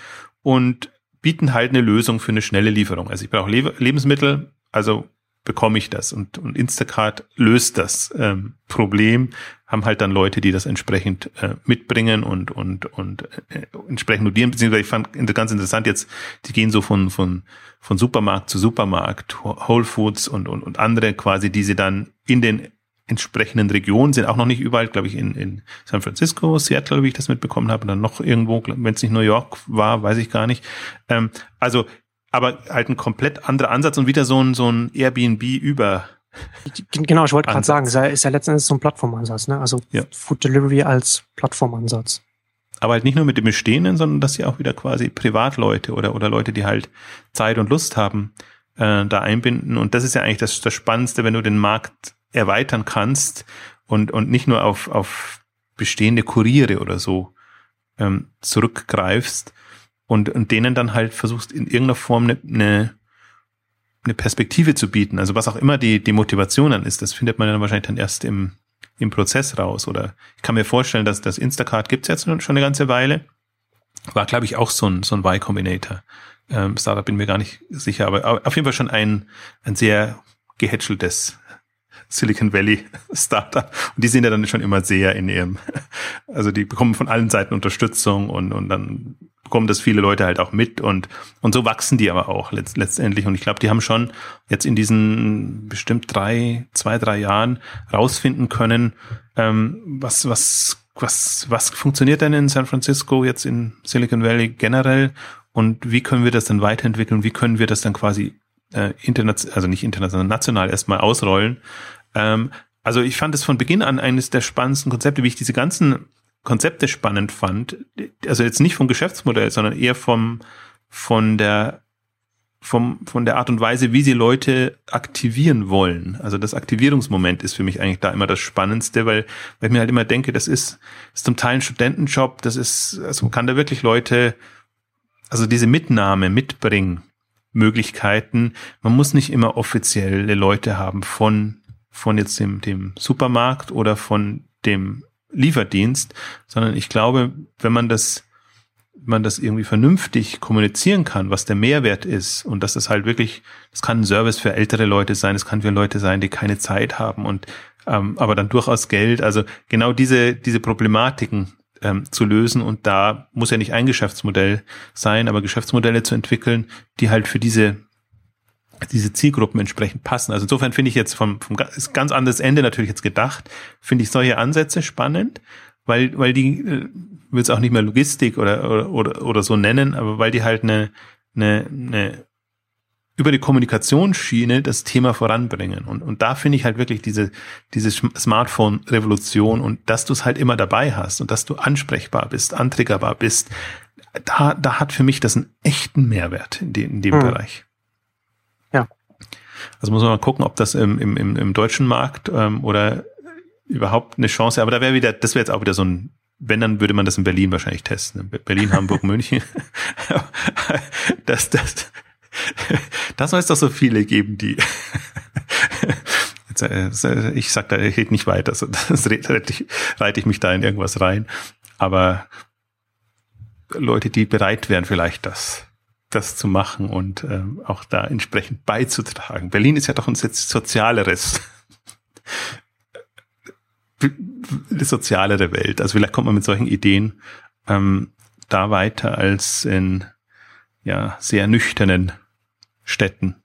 und bieten halt eine Lösung für eine schnelle Lieferung. Also ich brauche Le Lebensmittel, also bekomme ich das. Und, und Instacart löst das ähm, Problem, haben halt dann Leute, die das entsprechend äh, mitbringen und, und, und äh, entsprechend notieren, beziehungsweise ich fand ganz interessant jetzt, die gehen so von, von, von Supermarkt zu Supermarkt, Whole Foods und, und, und andere quasi, die sie dann in den entsprechenden Regionen sind auch noch nicht überall, glaube ich, in, in San Francisco, Seattle, wie ich das mitbekommen habe, und dann noch irgendwo, wenn es nicht New York war, weiß ich gar nicht. Ähm, also aber halt ein komplett anderer Ansatz und wieder so ein, so ein Airbnb über. Genau, ich wollte gerade sagen, ist ja, ist ja letztendlich so ein Plattformansatz, ne? Also ja. Food Delivery als Plattformansatz. Aber halt nicht nur mit dem Bestehenden, sondern dass sie auch wieder quasi Privatleute oder, oder Leute, die halt Zeit und Lust haben, äh, da einbinden. Und das ist ja eigentlich das, das Spannendste, wenn du den Markt erweitern kannst und, und nicht nur auf, auf bestehende Kuriere oder so ähm, zurückgreifst, und, und denen dann halt versuchst in irgendeiner Form eine, eine, eine Perspektive zu bieten. Also was auch immer die, die Motivation dann ist, das findet man dann wahrscheinlich dann erst im, im Prozess raus. Oder ich kann mir vorstellen, dass das Instacart gibt's jetzt schon eine ganze Weile. war, glaube ich, auch so ein, so ein Y-Combinator. Ähm, Startup bin mir gar nicht sicher, aber auf jeden Fall schon ein, ein sehr gehätscheltes Silicon Valley Startup. Und die sind ja dann schon immer sehr in ihrem, also die bekommen von allen Seiten Unterstützung und, und dann bekommen das viele Leute halt auch mit und, und so wachsen die aber auch letzt, letztendlich. Und ich glaube, die haben schon jetzt in diesen bestimmt drei, zwei, drei Jahren rausfinden können, ähm, was, was, was, was funktioniert denn in San Francisco jetzt in Silicon Valley generell und wie können wir das dann weiterentwickeln? Wie können wir das dann quasi äh, international, also nicht international, national erstmal ausrollen? Ähm, also ich fand es von Beginn an eines der spannendsten Konzepte, wie ich diese ganzen Konzepte spannend fand. Also jetzt nicht vom Geschäftsmodell, sondern eher vom, von der, vom, von der Art und Weise, wie sie Leute aktivieren wollen. Also das Aktivierungsmoment ist für mich eigentlich da immer das Spannendste, weil, weil ich mir halt immer denke, das ist, ist zum Teil ein Studentenjob, das ist, also man kann da wirklich Leute, also diese Mitnahme mitbringen, Möglichkeiten. Man muss nicht immer offizielle Leute haben von von jetzt dem, dem Supermarkt oder von dem Lieferdienst, sondern ich glaube, wenn man das, man das irgendwie vernünftig kommunizieren kann, was der Mehrwert ist und dass das halt wirklich, das kann ein Service für ältere Leute sein, es kann für Leute sein, die keine Zeit haben und ähm, aber dann durchaus Geld. Also genau diese diese Problematiken ähm, zu lösen und da muss ja nicht ein Geschäftsmodell sein, aber Geschäftsmodelle zu entwickeln, die halt für diese diese Zielgruppen entsprechend passen. Also insofern finde ich jetzt vom, vom ist ganz anderes Ende natürlich jetzt gedacht, finde ich solche Ansätze spannend, weil, weil die, äh, will es auch nicht mehr Logistik oder, oder, oder, oder so nennen, aber weil die halt eine, eine, eine über die Kommunikationsschiene das Thema voranbringen. Und, und da finde ich halt wirklich diese, diese Smartphone-Revolution und dass du es halt immer dabei hast und dass du ansprechbar bist, antriggerbar bist, da, da hat für mich das einen echten Mehrwert in dem, in dem mhm. Bereich. Also muss man mal gucken, ob das im, im, im, deutschen Markt ähm, oder überhaupt eine Chance, aber da wäre wieder, das wäre jetzt auch wieder so ein, wenn, dann würde man das in Berlin wahrscheinlich testen. Berlin, Hamburg, München. das, das, das soll es doch so viele geben, die Jetzt, äh, ich sag da ich rede nicht weiter, also das reite ich, reite ich mich da in irgendwas rein. Aber Leute, die bereit wären, vielleicht das das zu machen und äh, auch da entsprechend beizutragen. Berlin ist ja doch ein sozialeres, eine sozialere Welt. Also vielleicht kommt man mit solchen Ideen ähm, da weiter als in ja sehr nüchternen Städten.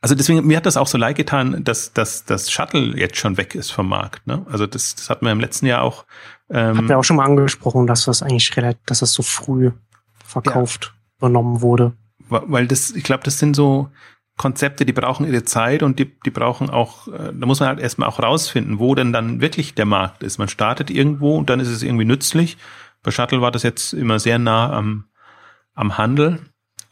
Also deswegen, mir hat das auch so leid getan, dass, dass das Shuttle jetzt schon weg ist vom Markt. Ne? Also das, das hat man im letzten Jahr auch. Ähm, hat wir auch schon mal angesprochen, dass das eigentlich relativ, dass das so früh verkauft übernommen wurde. Weil das, ich glaube, das sind so Konzepte, die brauchen ihre Zeit und die, die brauchen auch, äh, da muss man halt erstmal auch rausfinden, wo denn dann wirklich der Markt ist. Man startet irgendwo und dann ist es irgendwie nützlich. Bei Shuttle war das jetzt immer sehr nah am, am Handel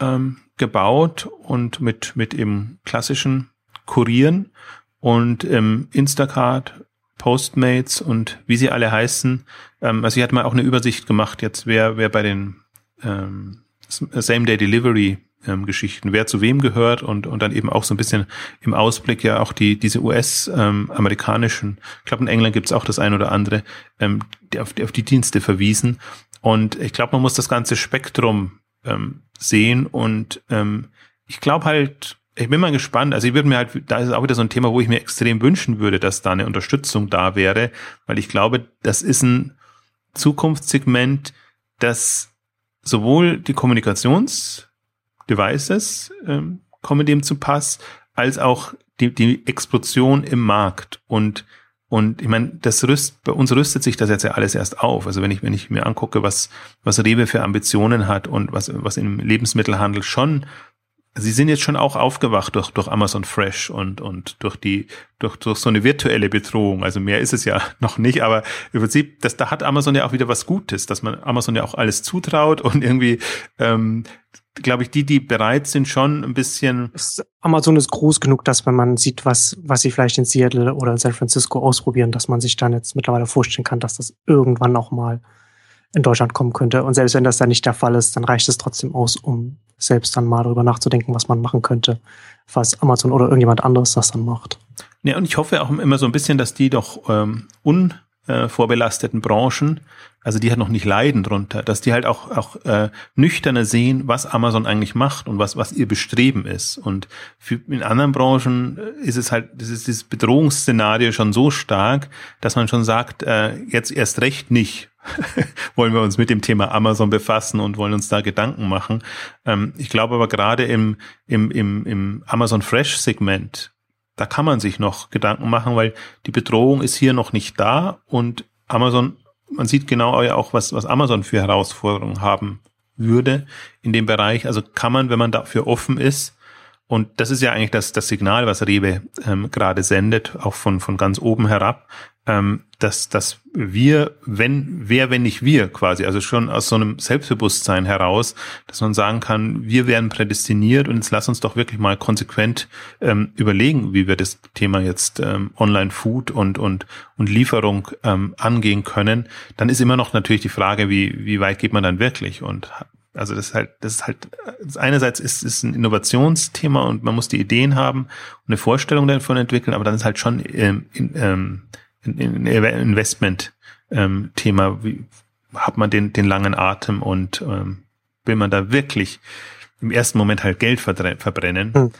ähm, gebaut und mit, mit eben klassischen Kurieren und ähm, Instacart, Postmates und wie sie alle heißen. Ähm, also ich hatte mal auch eine Übersicht gemacht jetzt, wer, wer bei den ähm, Same-Day-Delivery ähm, Geschichten, wer zu wem gehört und, und dann eben auch so ein bisschen im Ausblick ja auch die, diese US-amerikanischen, ähm, ich glaube in England gibt es auch das ein oder andere, ähm, die auf, die auf die Dienste verwiesen. Und ich glaube, man muss das ganze Spektrum ähm, sehen und ähm, ich glaube halt, ich bin mal gespannt. Also ich würde mir halt, da ist auch wieder so ein Thema, wo ich mir extrem wünschen würde, dass da eine Unterstützung da wäre, weil ich glaube, das ist ein Zukunftssegment, das sowohl die Kommunikationsdevices ähm, kommen dem zu Pass, als auch die, die Explosion im Markt. Und, und ich meine, das rüst, bei uns rüstet sich das jetzt ja alles erst auf. Also wenn ich, wenn ich mir angucke, was, was Rewe für Ambitionen hat und was, was im Lebensmittelhandel schon Sie sind jetzt schon auch aufgewacht durch, durch Amazon Fresh und, und durch die, durch, durch so eine virtuelle Bedrohung. Also mehr ist es ja noch nicht, aber im Prinzip, das, da hat Amazon ja auch wieder was Gutes, dass man Amazon ja auch alles zutraut und irgendwie, ähm, glaube ich, die, die bereit sind, schon ein bisschen. Amazon ist groß genug, dass wenn man sieht, was, was sie vielleicht in Seattle oder in San Francisco ausprobieren, dass man sich dann jetzt mittlerweile vorstellen kann, dass das irgendwann auch mal in Deutschland kommen könnte. Und selbst wenn das dann nicht der Fall ist, dann reicht es trotzdem aus, um selbst dann mal darüber nachzudenken, was man machen könnte, falls Amazon oder irgendjemand anderes das dann macht. Ja, und ich hoffe auch immer so ein bisschen, dass die doch ähm, un, äh, vorbelasteten Branchen, also die halt noch nicht leiden drunter, dass die halt auch, auch äh, nüchterner sehen, was Amazon eigentlich macht und was, was ihr Bestreben ist. Und für, in anderen Branchen äh, ist es halt, das ist dieses Bedrohungsszenario schon so stark, dass man schon sagt, äh, jetzt erst recht nicht wollen wir uns mit dem Thema Amazon befassen und wollen uns da Gedanken machen. Ähm, ich glaube aber gerade im, im, im, im Amazon Fresh Segment, da kann man sich noch Gedanken machen, weil die Bedrohung ist hier noch nicht da und Amazon man sieht genau auch, was, was Amazon für Herausforderungen haben würde in dem Bereich. Also kann man, wenn man dafür offen ist, und das ist ja eigentlich das, das Signal, was Rewe ähm, gerade sendet, auch von, von ganz oben herab, ähm, dass, dass wir, wenn, wer, wenn nicht wir quasi, also schon aus so einem Selbstbewusstsein heraus, dass man sagen kann, wir werden prädestiniert und jetzt lass uns doch wirklich mal konsequent ähm, überlegen, wie wir das Thema jetzt ähm, Online-Food und, und, und Lieferung ähm, angehen können, dann ist immer noch natürlich die Frage, wie, wie weit geht man dann wirklich? Und also das ist halt, das ist halt, einerseits ist es ein Innovationsthema und man muss die Ideen haben und eine Vorstellung davon entwickeln, aber dann ist halt schon ähm, ähm, ein Investment-Thema. Ähm, Wie hat man den, den langen Atem und ähm, will man da wirklich im ersten Moment halt Geld verbrennen? Hm.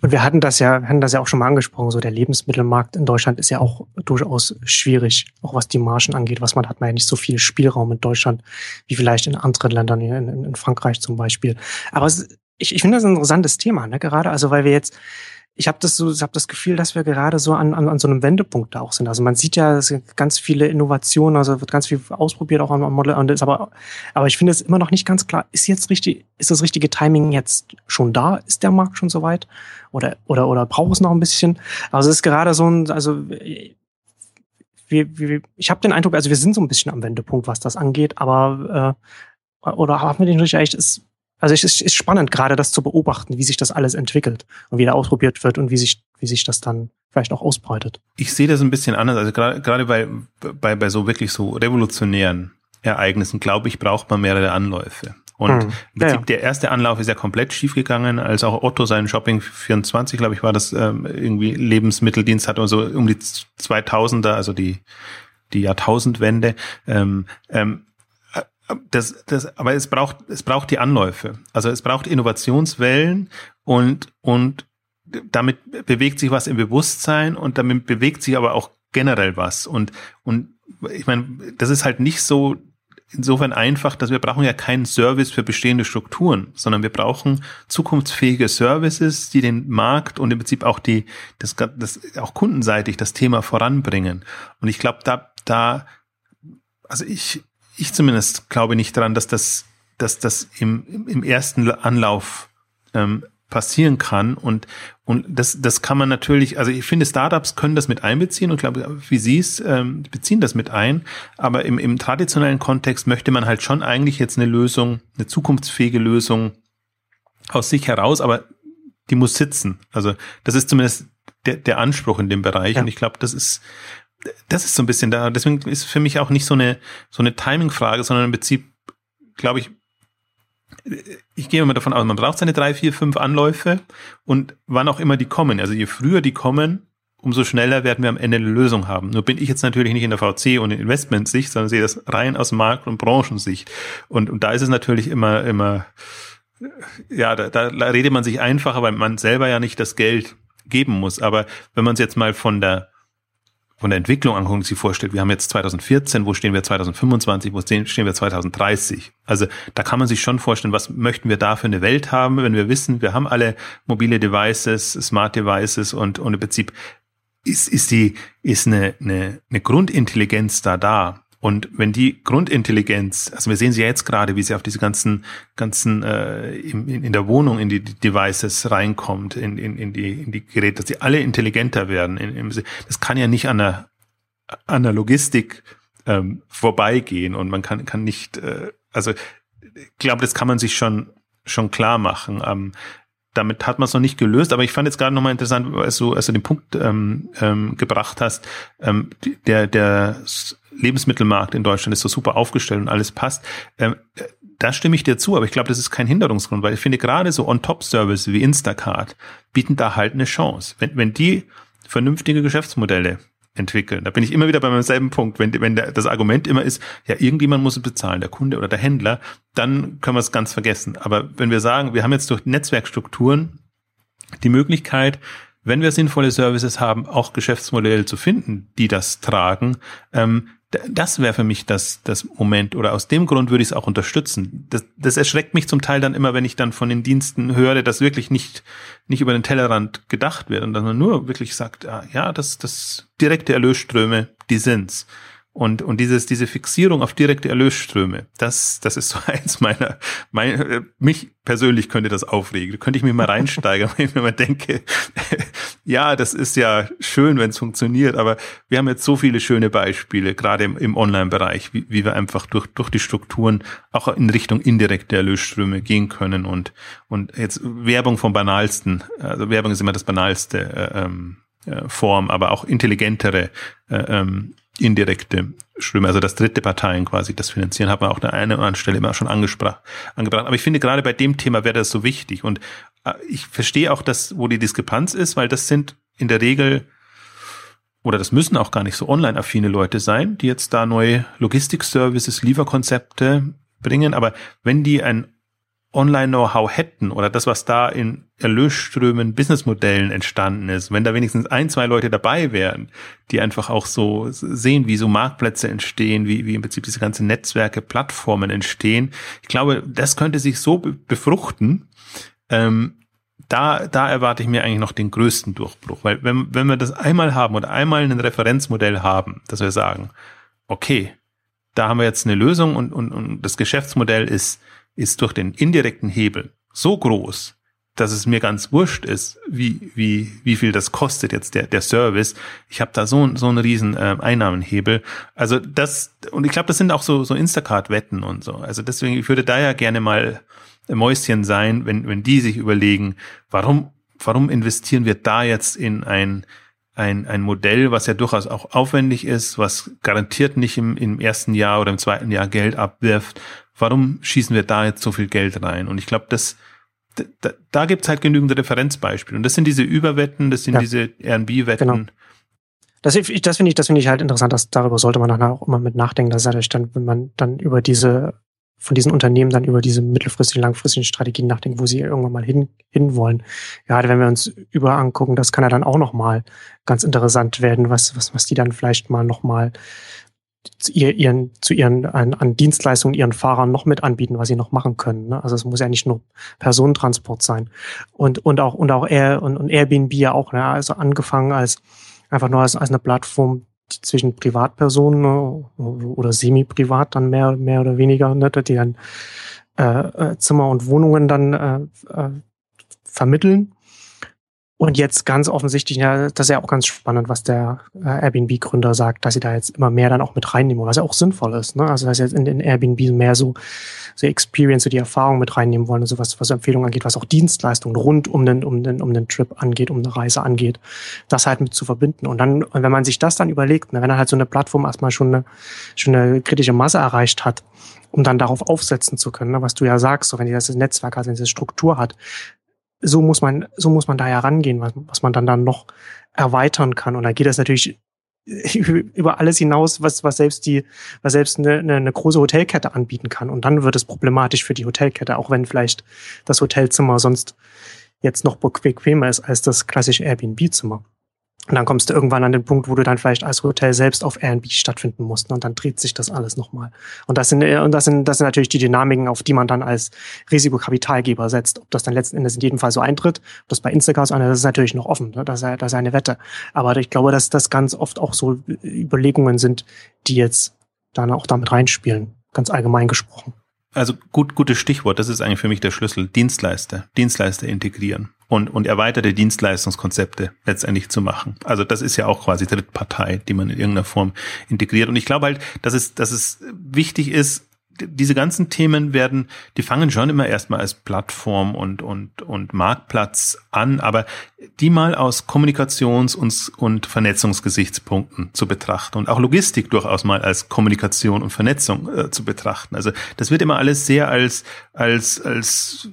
Und wir hatten das ja, hatten das ja auch schon mal angesprochen. So der Lebensmittelmarkt in Deutschland ist ja auch durchaus schwierig, auch was die Margen angeht. Was man hat man ja nicht so viel Spielraum in Deutschland wie vielleicht in anderen Ländern, in, in Frankreich zum Beispiel. Aber es, ich, ich finde das ein interessantes Thema, ne? gerade also weil wir jetzt ich habe das so, ich habe das Gefühl, dass wir gerade so an, an, an so einem Wendepunkt da auch sind. Also man sieht ja es ganz viele Innovationen, also wird ganz viel ausprobiert auch am, Model. Und ist aber, aber ich finde es immer noch nicht ganz klar. Ist jetzt richtig, ist das richtige Timing jetzt schon da? Ist der Markt schon soweit? Oder oder oder braucht es noch ein bisschen? Also es ist gerade so ein, also wir, wir, ich habe den Eindruck, also wir sind so ein bisschen am Wendepunkt, was das angeht. Aber äh, oder haben wir den richtig echt? Also es ist, ist spannend, gerade das zu beobachten, wie sich das alles entwickelt und wie da ausprobiert wird und wie sich, wie sich das dann vielleicht auch ausbreitet. Ich sehe das ein bisschen anders. Also gerade, gerade bei, bei, bei so wirklich so revolutionären Ereignissen, glaube ich, braucht man mehrere Anläufe. Und hm. im Prinzip ja, der erste Anlauf ist ja komplett schiefgegangen, als auch Otto seinen Shopping 24, glaube ich, war das ähm, irgendwie Lebensmitteldienst hatte und so um die 2000er, also die die Jahrtausendwende. Ähm, ähm, das, das, aber es braucht, es braucht die Anläufe. Also es braucht Innovationswellen und, und damit bewegt sich was im Bewusstsein und damit bewegt sich aber auch generell was. Und, und ich meine, das ist halt nicht so insofern einfach, dass wir brauchen ja keinen Service für bestehende Strukturen, sondern wir brauchen zukunftsfähige Services, die den Markt und im Prinzip auch die, das, das auch kundenseitig das Thema voranbringen. Und ich glaube, da, da, also ich, ich zumindest glaube nicht daran, dass das, dass das im, im ersten Anlauf ähm, passieren kann. Und, und das, das kann man natürlich, also ich finde, Startups können das mit einbeziehen und glaube, wie Sie es ähm, beziehen das mit ein. Aber im, im traditionellen Kontext möchte man halt schon eigentlich jetzt eine Lösung, eine zukunftsfähige Lösung aus sich heraus, aber die muss sitzen. Also das ist zumindest der, der Anspruch in dem Bereich. Ja. Und ich glaube, das ist, das ist so ein bisschen da. Deswegen ist für mich auch nicht so eine, so eine Timing-Frage, sondern im Prinzip, glaube ich, ich gehe immer davon aus, man braucht seine drei, vier, fünf Anläufe und wann auch immer die kommen. Also je früher die kommen, umso schneller werden wir am Ende eine Lösung haben. Nur bin ich jetzt natürlich nicht in der VC und in Investmentsicht, sondern sehe das rein aus Markt- und Branchensicht. Und, und da ist es natürlich immer, immer, ja, da, da redet man sich einfacher, weil man selber ja nicht das Geld geben muss. Aber wenn man es jetzt mal von der von der Entwicklung angucken, sich vorstellt, wir haben jetzt 2014, wo stehen wir 2025, wo stehen wir 2030? Also da kann man sich schon vorstellen, was möchten wir da für eine Welt haben, wenn wir wissen, wir haben alle mobile Devices, Smart Devices und, und im Prinzip ist, ist die, ist eine, eine, eine Grundintelligenz da da. Und wenn die Grundintelligenz, also wir sehen sie ja jetzt gerade, wie sie auf diese ganzen, ganzen äh, in, in der Wohnung in die Devices reinkommt, in, in, in, die, in die Geräte, dass sie alle intelligenter werden. In, in, das kann ja nicht an der, an der Logistik ähm, vorbeigehen und man kann, kann nicht, äh, also ich glaube, das kann man sich schon, schon klar machen. Ähm, damit hat man es noch nicht gelöst, aber ich fand jetzt gerade nochmal interessant, als du, als du den Punkt ähm, ähm, gebracht hast, ähm, der, der Lebensmittelmarkt in Deutschland ist so super aufgestellt und alles passt. Ähm, da stimme ich dir zu, aber ich glaube, das ist kein Hinderungsgrund, weil ich finde gerade so On-Top-Service wie Instacart bieten da halt eine Chance. Wenn, wenn die vernünftige Geschäftsmodelle entwickeln. Da bin ich immer wieder bei meinem selben Punkt. Wenn, wenn der, das Argument immer ist, ja, irgendjemand muss es bezahlen, der Kunde oder der Händler, dann können wir es ganz vergessen. Aber wenn wir sagen, wir haben jetzt durch Netzwerkstrukturen die Möglichkeit, wenn wir sinnvolle Services haben, auch Geschäftsmodelle zu finden, die das tragen, ähm, das wäre für mich das, das Moment oder aus dem Grund würde ich es auch unterstützen. Das, das erschreckt mich zum Teil dann immer, wenn ich dann von den Diensten höre, dass wirklich nicht, nicht über den Tellerrand gedacht wird und dass man nur wirklich sagt, ah, ja, das, das direkte Erlösströme, die sind's. Und, und dieses, diese Fixierung auf direkte Erlösströme, das, das ist so eins meiner, mein, äh, mich persönlich könnte das aufregen. Da könnte ich mir mal reinsteigern, wenn ich mir mal denke, ja, das ist ja schön, wenn es funktioniert, aber wir haben jetzt so viele schöne Beispiele, gerade im, im Online-Bereich, wie, wie wir einfach durch, durch die Strukturen auch in Richtung indirekte Erlösströme gehen können und, und jetzt Werbung vom banalsten, also Werbung ist immer das banalste, äh, ähm, äh, Form, aber auch intelligentere äh, ähm, indirekte Ströme, also dass dritte Parteien quasi das finanzieren, hat man auch an einer oder anderen Stelle immer schon angebracht. Aber ich finde, gerade bei dem Thema wäre das so wichtig. Und äh, ich verstehe auch das, wo die Diskrepanz ist, weil das sind in der Regel oder das müssen auch gar nicht so online-affine Leute sein, die jetzt da neue Logistik-Services, Lieferkonzepte bringen. Aber wenn die ein Online-Know-how hätten oder das, was da in Erlösströmen, Businessmodellen entstanden ist, wenn da wenigstens ein, zwei Leute dabei wären, die einfach auch so sehen, wie so Marktplätze entstehen, wie, wie im Prinzip diese ganzen Netzwerke, Plattformen entstehen. Ich glaube, das könnte sich so befruchten. Ähm, da, da erwarte ich mir eigentlich noch den größten Durchbruch, weil wenn, wenn wir das einmal haben oder einmal ein Referenzmodell haben, dass wir sagen, okay, da haben wir jetzt eine Lösung und, und, und das Geschäftsmodell ist ist durch den indirekten Hebel so groß, dass es mir ganz wurscht ist, wie, wie, wie viel das kostet jetzt der, der Service. Ich habe da so, so einen riesen äh, Einnahmenhebel. Also das, und ich glaube, das sind auch so, so Instacart-Wetten und so. Also deswegen, ich würde da ja gerne mal Mäuschen sein, wenn, wenn die sich überlegen, warum, warum investieren wir da jetzt in ein, ein, ein Modell, was ja durchaus auch aufwendig ist, was garantiert nicht im, im ersten Jahr oder im zweiten Jahr Geld abwirft, warum schießen wir da jetzt so viel Geld rein? Und ich glaube, das, da, da gibt es halt genügend Referenzbeispiele. Und das sind diese Überwetten, das sind ja. diese RB-Wetten. Genau. Das, das finde ich, das finde ich halt interessant, dass darüber sollte man dann auch immer mit nachdenken, dass dadurch dann, wenn man dann über diese, von diesen Unternehmen dann über diese mittelfristigen, langfristigen Strategien nachdenkt, wo sie irgendwann mal hin, hin wollen. Gerade wenn wir uns über angucken, das kann ja dann auch nochmal ganz interessant werden, was, was, was die dann vielleicht mal nochmal zu ihren, zu ihren an, an Dienstleistungen ihren Fahrern noch mit anbieten, was sie noch machen können. Ne? Also es muss ja nicht nur Personentransport sein. Und, und auch, und auch Air und, und Airbnb ja auch, ne? also angefangen als einfach nur als, als eine Plattform zwischen Privatpersonen ne? oder semi-privat dann mehr, mehr oder weniger, ne? die dann äh, äh Zimmer und Wohnungen dann äh, äh, vermitteln und jetzt ganz offensichtlich, ja, das ist ja auch ganz spannend, was der äh, Airbnb-Gründer sagt, dass sie da jetzt immer mehr dann auch mit reinnehmen, was ja auch sinnvoll ist. Ne? Also dass sie jetzt in den Airbnb mehr so, so Experience, so die Erfahrung mit reinnehmen wollen, also was, was Empfehlungen angeht, was auch Dienstleistungen rund um den, um den, um den Trip angeht, um eine Reise angeht, das halt mit zu verbinden. Und dann, wenn man sich das dann überlegt, ne, wenn dann halt so eine Plattform erstmal schon eine, schon eine kritische Masse erreicht hat, um dann darauf aufsetzen zu können, ne, was du ja sagst, so wenn die das Netzwerk hat, wenn diese Struktur hat, so muss man, so muss man da ja rangehen, was, was man dann dann noch erweitern kann. Und da geht das natürlich über alles hinaus, was, was selbst die, was selbst eine, eine, eine große Hotelkette anbieten kann. Und dann wird es problematisch für die Hotelkette, auch wenn vielleicht das Hotelzimmer sonst jetzt noch bequemer ist als das klassische Airbnb-Zimmer. Und dann kommst du irgendwann an den Punkt, wo du dann vielleicht als Hotel selbst auf Airbnb stattfinden musst. Und dann dreht sich das alles nochmal. Und das sind, und das sind, das sind natürlich die Dynamiken, auf die man dann als Risikokapitalgeber setzt. Ob das dann letzten Endes in jedem Fall so eintritt, ob das bei Instagram so das ist natürlich noch offen. Ne? Das, ist, das ist eine Wette. Aber ich glaube, dass das ganz oft auch so Überlegungen sind, die jetzt dann auch damit reinspielen. Ganz allgemein gesprochen. Also gut, gutes Stichwort. Das ist eigentlich für mich der Schlüssel. Dienstleister. Dienstleister integrieren und, und erweiterte Dienstleistungskonzepte letztendlich zu machen. Also das ist ja auch quasi Drittpartei, die man in irgendeiner Form integriert. Und ich glaube halt, dass es, dass es wichtig ist, diese ganzen Themen werden, die fangen schon immer erstmal als Plattform und, und, und Marktplatz an, aber die mal aus Kommunikations- und, und Vernetzungsgesichtspunkten zu betrachten und auch Logistik durchaus mal als Kommunikation und Vernetzung äh, zu betrachten. Also das wird immer alles sehr als, als, als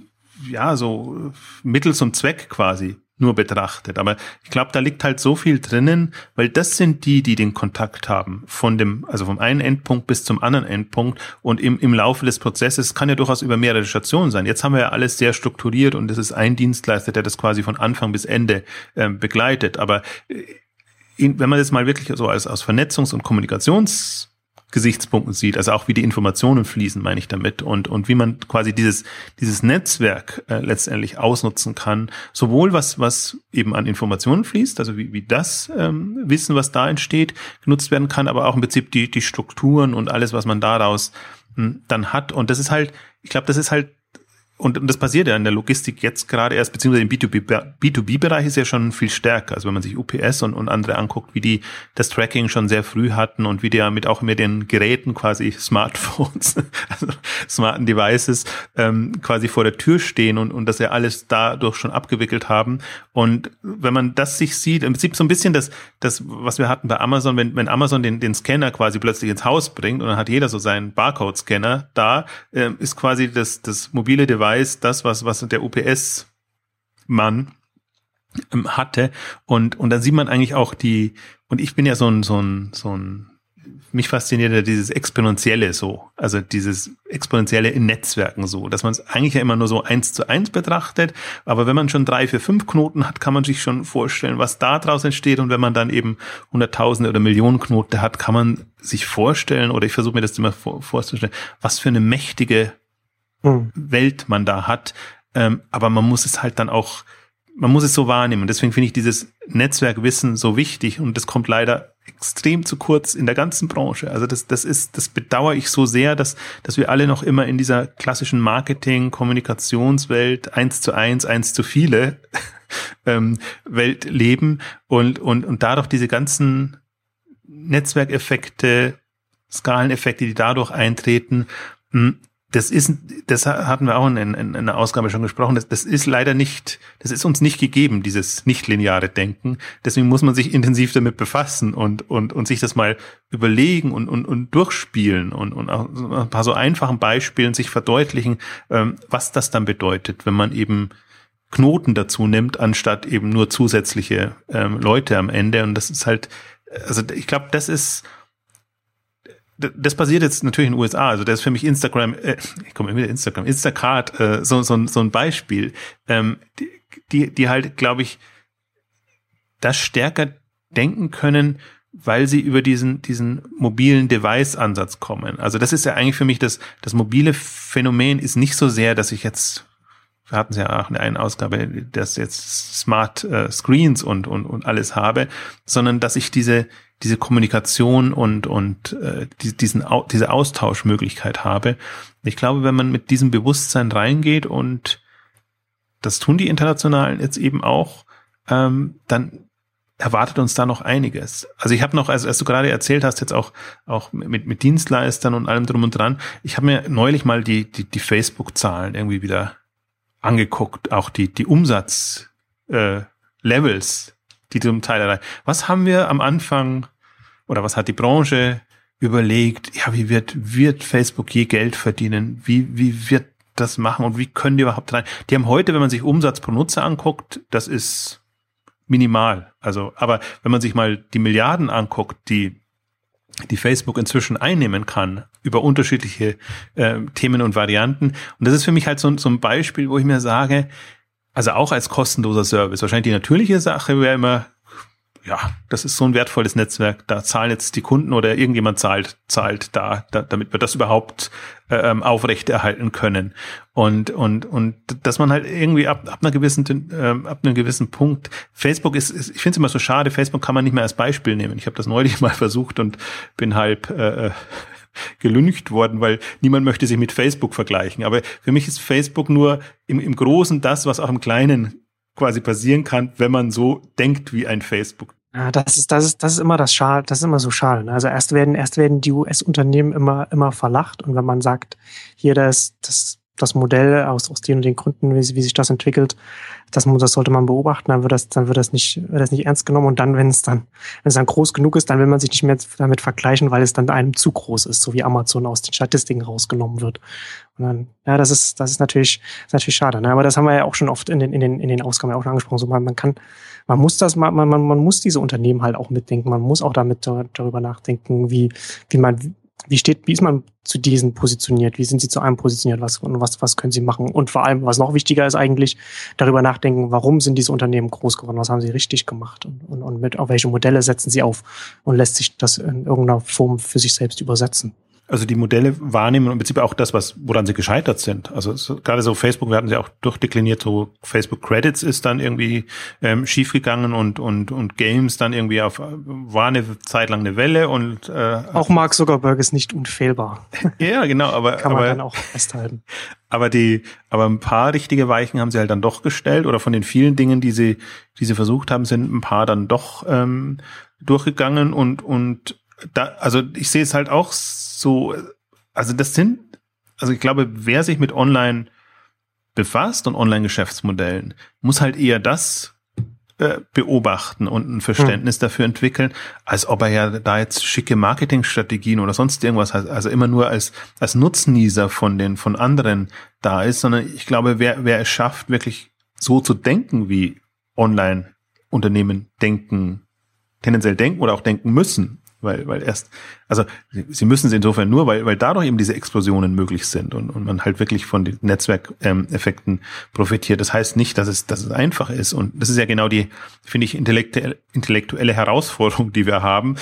ja, so Mittel zum Zweck quasi nur betrachtet. Aber ich glaube, da liegt halt so viel drinnen, weil das sind die, die den Kontakt haben von dem, also vom einen Endpunkt bis zum anderen Endpunkt und im, im Laufe des Prozesses kann ja durchaus über mehrere Stationen sein. Jetzt haben wir ja alles sehr strukturiert und es ist ein Dienstleister, der das quasi von Anfang bis Ende äh, begleitet. Aber äh, wenn man das mal wirklich so als aus Vernetzungs- und Kommunikations Gesichtspunkten sieht, also auch wie die Informationen fließen, meine ich damit, und, und wie man quasi dieses, dieses Netzwerk äh, letztendlich ausnutzen kann, sowohl was, was eben an Informationen fließt, also wie, wie das ähm, Wissen, was da entsteht, genutzt werden kann, aber auch im Prinzip die, die Strukturen und alles, was man daraus mh, hm, dann hat. Und das ist halt, ich glaube, das ist halt und, und das passiert ja in der Logistik jetzt gerade erst, beziehungsweise im B2B-Bereich ist ja schon viel stärker. Also wenn man sich UPS und, und andere anguckt, wie die das Tracking schon sehr früh hatten und wie die ja mit auch mit den Geräten quasi Smartphones, also smarten Devices ähm, quasi vor der Tür stehen und, und das ja alles dadurch schon abgewickelt haben. Und wenn man das sich sieht, im Prinzip so ein bisschen das, das was wir hatten bei Amazon, wenn, wenn Amazon den, den Scanner quasi plötzlich ins Haus bringt und dann hat jeder so seinen Barcode-Scanner da, äh, ist quasi das, das mobile Device weiß, das, was, was der UPS-Mann ähm, hatte. Und, und dann sieht man eigentlich auch die, und ich bin ja so ein, so ein, so ein, mich fasziniert ja dieses Exponentielle so, also dieses Exponentielle in Netzwerken so, dass man es eigentlich ja immer nur so eins zu eins betrachtet, aber wenn man schon drei, vier, fünf Knoten hat, kann man sich schon vorstellen, was da draus entsteht. Und wenn man dann eben hunderttausende oder Millionen Knoten hat, kann man sich vorstellen oder ich versuche mir das immer vorzustellen, was für eine mächtige mhm. Welt man da hat. Ähm, aber man muss es halt dann auch, man muss es so wahrnehmen. Deswegen finde ich dieses Netzwerkwissen so wichtig und das kommt leider extrem zu kurz in der ganzen Branche. Also das, das ist, das bedauere ich so sehr, dass, dass wir alle noch immer in dieser klassischen Marketing, Kommunikationswelt eins zu eins, eins zu viele ähm, Welt leben und, und, und dadurch diese ganzen Netzwerkeffekte, Skaleneffekte, die dadurch eintreten, hm, das ist, das hatten wir auch in, in, in einer Ausgabe schon gesprochen, das, das ist leider nicht, das ist uns nicht gegeben, dieses nicht-lineare Denken. Deswegen muss man sich intensiv damit befassen und, und, und sich das mal überlegen und, und, und durchspielen und, und auch ein paar so einfachen Beispielen sich verdeutlichen, ähm, was das dann bedeutet, wenn man eben Knoten dazu nimmt, anstatt eben nur zusätzliche ähm, Leute am Ende. Und das ist halt, also ich glaube, das ist, das passiert jetzt natürlich in den USA. Also das ist für mich Instagram, äh, ich komme immer wieder Instagram, Instacart, äh, so, so, so ein Beispiel, ähm, die, die halt, glaube ich, das stärker denken können, weil sie über diesen, diesen mobilen Device-Ansatz kommen. Also das ist ja eigentlich für mich das, das mobile Phänomen ist nicht so sehr, dass ich jetzt, wir hatten es ja auch in einer Ausgabe, dass jetzt Smart äh, Screens und, und, und alles habe, sondern dass ich diese, diese Kommunikation und, und äh, die, diesen, diese Austauschmöglichkeit habe. Ich glaube, wenn man mit diesem Bewusstsein reingeht und das tun die Internationalen jetzt eben auch, ähm, dann erwartet uns da noch einiges. Also ich habe noch, als, als du gerade erzählt hast, jetzt auch auch mit, mit Dienstleistern und allem drum und dran, ich habe mir neulich mal die, die, die Facebook-Zahlen irgendwie wieder angeguckt, auch die, die Umsatz äh, die zum Teil erreichen. Was haben wir am Anfang oder was hat die Branche überlegt? Ja, wie wird, wird Facebook je Geld verdienen? Wie, wie wird das machen und wie können die überhaupt rein? Die haben heute, wenn man sich Umsatz pro Nutzer anguckt, das ist minimal. Also, aber wenn man sich mal die Milliarden anguckt, die die Facebook inzwischen einnehmen kann über unterschiedliche äh, Themen und Varianten. Und das ist für mich halt so, so ein Beispiel, wo ich mir sage, also auch als kostenloser Service. Wahrscheinlich die natürliche Sache wäre immer, ja, das ist so ein wertvolles Netzwerk. Da zahlen jetzt die Kunden oder irgendjemand zahlt, zahlt da, da damit wir das überhaupt äh, ähm, aufrechterhalten können. Und, und, und dass man halt irgendwie ab, ab einer gewissen, äh, ab einem gewissen Punkt, Facebook ist, ist ich finde es immer so schade, Facebook kann man nicht mehr als Beispiel nehmen. Ich habe das neulich mal versucht und bin halb äh, äh gelüncht worden, weil niemand möchte sich mit Facebook vergleichen. Aber für mich ist Facebook nur im, im Großen das, was auch im Kleinen quasi passieren kann, wenn man so denkt wie ein Facebook. Ja, das ist, das ist, das ist immer das Schal, das ist immer so schade. Ne? Also erst werden, erst werden die US-Unternehmen immer, immer verlacht und wenn man sagt, hier das, das das Modell aus, aus den und den Gründen, wie, wie sich das entwickelt, das, das sollte man beobachten, dann wird das, dann wird das nicht, wird das nicht ernst genommen und dann, wenn es dann, wenn es dann groß genug ist, dann will man sich nicht mehr damit vergleichen, weil es dann einem zu groß ist, so wie Amazon aus den Statistiken rausgenommen wird. Und dann, ja, das ist, das ist natürlich, ist natürlich schade. Ne? Aber das haben wir ja auch schon oft in den, in den, in den Ausgaben auch schon angesprochen. So, man, man kann, man muss das, man, man, man muss diese Unternehmen halt auch mitdenken. Man muss auch damit darüber nachdenken, wie, wie man, wie steht, wie ist man zu diesen positioniert? Wie sind sie zu einem positioniert? Was, was, was können sie machen? Und vor allem, was noch wichtiger ist eigentlich, darüber nachdenken, warum sind diese Unternehmen groß geworden? Was haben sie richtig gemacht? Und, und, und mit, auf welche Modelle setzen sie auf? Und lässt sich das in irgendeiner Form für sich selbst übersetzen? Also die Modelle wahrnehmen und im Prinzip auch das, was, woran sie gescheitert sind. Also so, gerade so Facebook, wir hatten sie auch durchdekliniert, so Facebook Credits ist dann irgendwie ähm, schiefgegangen und, und, und Games dann irgendwie auf, war eine Zeit lang eine Welle und äh, Auch Mark Zuckerberg ist nicht unfehlbar. ja, genau, aber. Kann man aber, dann auch festhalten. Aber die, aber ein paar richtige Weichen haben sie halt dann doch gestellt oder von den vielen Dingen, die sie, die sie versucht haben, sind ein paar dann doch ähm, durchgegangen und, und da, also ich sehe es halt auch so, also das sind, also ich glaube, wer sich mit Online befasst und Online-Geschäftsmodellen, muss halt eher das äh, beobachten und ein Verständnis hm. dafür entwickeln, als ob er ja da jetzt schicke Marketingstrategien oder sonst irgendwas hat, also immer nur als, als Nutznießer von den, von anderen da ist, sondern ich glaube, wer, wer es schafft, wirklich so zu denken, wie Online-Unternehmen denken, tendenziell denken oder auch denken müssen, weil, weil erst, also sie müssen es insofern nur, weil, weil dadurch eben diese Explosionen möglich sind und, und man halt wirklich von den Netzwerkeffekten profitiert. Das heißt nicht, dass es, dass es einfach ist. Und das ist ja genau die, finde ich, intellektuelle Herausforderung, die wir haben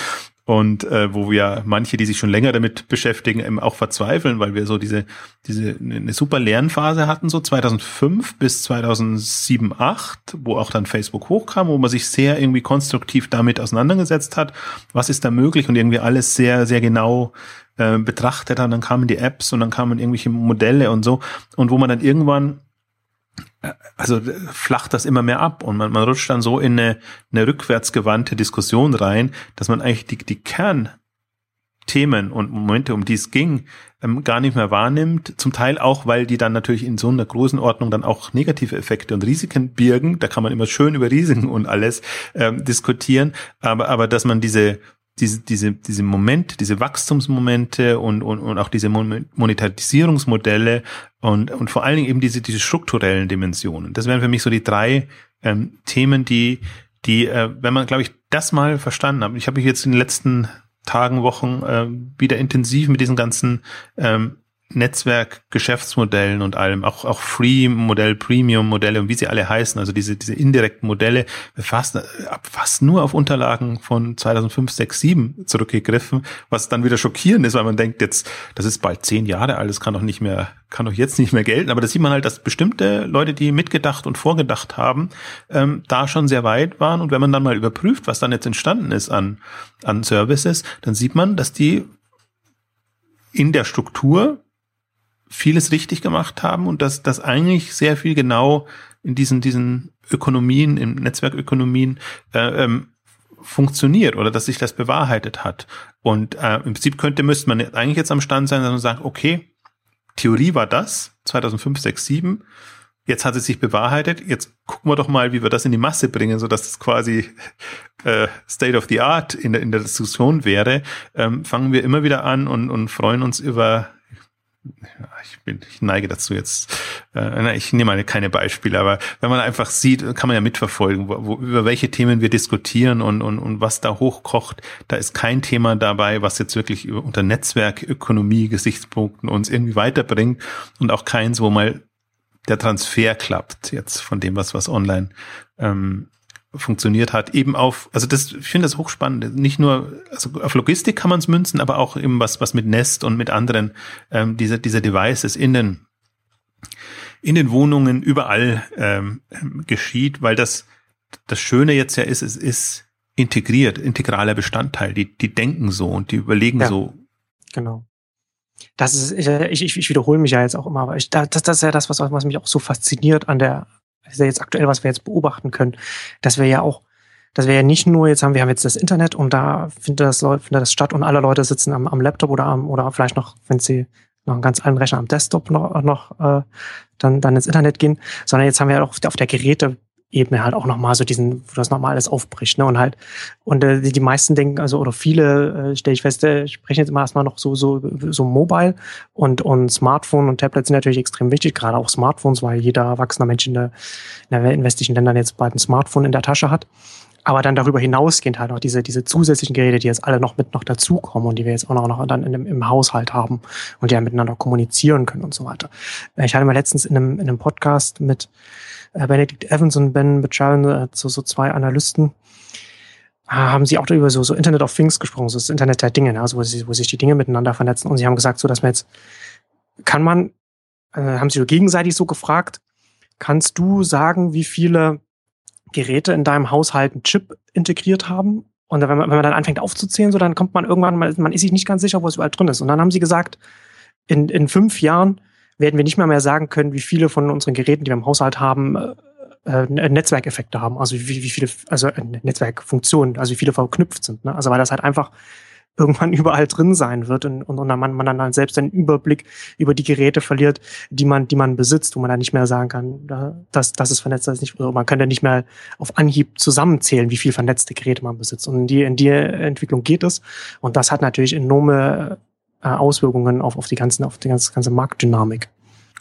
und äh, wo wir manche, die sich schon länger damit beschäftigen, eben auch verzweifeln, weil wir so diese diese eine super Lernphase hatten so 2005 bis 2007 8, wo auch dann Facebook hochkam, wo man sich sehr irgendwie konstruktiv damit auseinandergesetzt hat, was ist da möglich und irgendwie alles sehr sehr genau äh, betrachtet hat. Dann kamen die Apps und dann kamen irgendwelche Modelle und so und wo man dann irgendwann also flacht das immer mehr ab und man, man rutscht dann so in eine, eine rückwärtsgewandte Diskussion rein, dass man eigentlich die, die Kernthemen und Momente, um die es ging, ähm, gar nicht mehr wahrnimmt. Zum Teil auch, weil die dann natürlich in so einer Größenordnung dann auch negative Effekte und Risiken birgen. Da kann man immer schön über Risiken und alles ähm, diskutieren. Aber, aber dass man diese, diese, diese, diese Momente, diese Wachstumsmomente und, und, und auch diese Monetarisierungsmodelle und, und vor allen Dingen eben diese, diese strukturellen Dimensionen. Das wären für mich so die drei ähm, Themen, die, die, äh, wenn man, glaube ich, das mal verstanden hat. Ich habe mich jetzt in den letzten Tagen, Wochen äh, wieder intensiv mit diesen ganzen ähm, Netzwerk, Geschäftsmodellen und allem, auch, auch Free-Modell, Premium-Modelle und wie sie alle heißen, also diese, diese indirekten Modelle, fast, fast nur auf Unterlagen von 2005, 6, 7 zurückgegriffen, was dann wieder schockierend ist, weil man denkt jetzt, das ist bald zehn Jahre alt, das kann doch nicht mehr, kann doch jetzt nicht mehr gelten, aber da sieht man halt, dass bestimmte Leute, die mitgedacht und vorgedacht haben, ähm, da schon sehr weit waren. Und wenn man dann mal überprüft, was dann jetzt entstanden ist an, an Services, dann sieht man, dass die in der Struktur vieles richtig gemacht haben und dass das eigentlich sehr viel genau in diesen, diesen Ökonomien, in Netzwerkökonomien äh, ähm, funktioniert oder dass sich das bewahrheitet hat. Und äh, im Prinzip könnte, müsste man eigentlich jetzt am Stand sein und sagen, okay, Theorie war das, 2005, 6, 7, jetzt hat es sich bewahrheitet, jetzt gucken wir doch mal, wie wir das in die Masse bringen, so dass es quasi äh, State of the Art in der, in der Diskussion wäre. Ähm, fangen wir immer wieder an und, und freuen uns über ich, bin, ich neige dazu jetzt, äh, ich nehme mal keine Beispiele, aber wenn man einfach sieht, kann man ja mitverfolgen, wo, wo, über welche Themen wir diskutieren und, und, und was da hochkocht. Da ist kein Thema dabei, was jetzt wirklich unter Netzwerkökonomie Gesichtspunkten uns irgendwie weiterbringt und auch keins, wo mal der Transfer klappt jetzt von dem, was, was online ähm, funktioniert hat, eben auf, also das, ich finde das hochspannend. Nicht nur, also auf Logistik kann man es münzen, aber auch eben was, was mit Nest und mit anderen ähm, dieser, dieser Devices in den, in den Wohnungen überall ähm, geschieht, weil das, das Schöne jetzt ja ist, es ist integriert, integraler Bestandteil. Die, die denken so und die überlegen ja, so. Genau. Das ist, ich, ich, ich wiederhole mich ja jetzt auch immer, aber ich, das, das ist ja das, was, was mich auch so fasziniert an der, das ist ja jetzt aktuell, was wir jetzt beobachten können, dass wir ja auch, dass wir ja nicht nur jetzt haben, wir haben jetzt das Internet und da findet das, findet das statt und alle Leute sitzen am, am Laptop oder am, oder vielleicht noch, wenn sie noch einen ganz alten Rechner am Desktop noch, noch äh, dann, dann ins Internet gehen, sondern jetzt haben wir auch auf der Geräte Ebene halt auch nochmal so diesen, wo das nochmal alles aufbricht, ne? Und halt, und äh, die, die meisten denken, also, oder viele, äh, stelle ich fest, äh, sprechen jetzt immer erstmal noch so, so, so Mobile und, und Smartphone und Tablet sind natürlich extrem wichtig, gerade auch Smartphones, weil jeder erwachsene Mensch in der, in, der, westlichen Ländern jetzt bald ein Smartphone in der Tasche hat. Aber dann darüber hinausgehend halt noch diese, diese zusätzlichen Geräte, die jetzt alle noch mit noch dazukommen und die wir jetzt auch noch, dann in dem, im Haushalt haben und die ja miteinander kommunizieren können und so weiter. Ich hatte mal letztens in einem, in einem Podcast mit, äh, Benedict Evans und Ben Bachan, äh, so, so zwei Analysten, äh, haben sie auch über so, so Internet of Things gesprochen, so das Internet der Dinge, ne? also wo, sie, wo sich die Dinge miteinander vernetzen. Und sie haben gesagt, so dass man jetzt, kann man, äh, haben sie so gegenseitig so gefragt, kannst du sagen, wie viele Geräte in deinem Haushalt einen Chip integriert haben? Und wenn man, wenn man dann anfängt aufzuzählen, so dann kommt man irgendwann, man, man ist sich nicht ganz sicher, wo es überall drin ist. Und dann haben sie gesagt, in, in fünf Jahren werden wir nicht mehr mehr sagen können, wie viele von unseren Geräten, die wir im Haushalt haben, äh, äh Netzwerkeffekte haben. Also wie, wie viele, also äh, Netzwerkfunktionen, also wie viele verknüpft sind. Ne? Also weil das halt einfach irgendwann überall drin sein wird und, und, und man, man dann halt selbst einen Überblick über die Geräte verliert, die man, die man besitzt, wo man dann nicht mehr sagen kann, dass das ist vernetzt, das ist nicht, man kann ja nicht mehr auf Anhieb zusammenzählen, wie viel vernetzte Geräte man besitzt. Und in die, in die Entwicklung geht es. Und das hat natürlich enorme äh, Auswirkungen auf, auf die ganzen, auf die ganze, ganze Marktdynamik.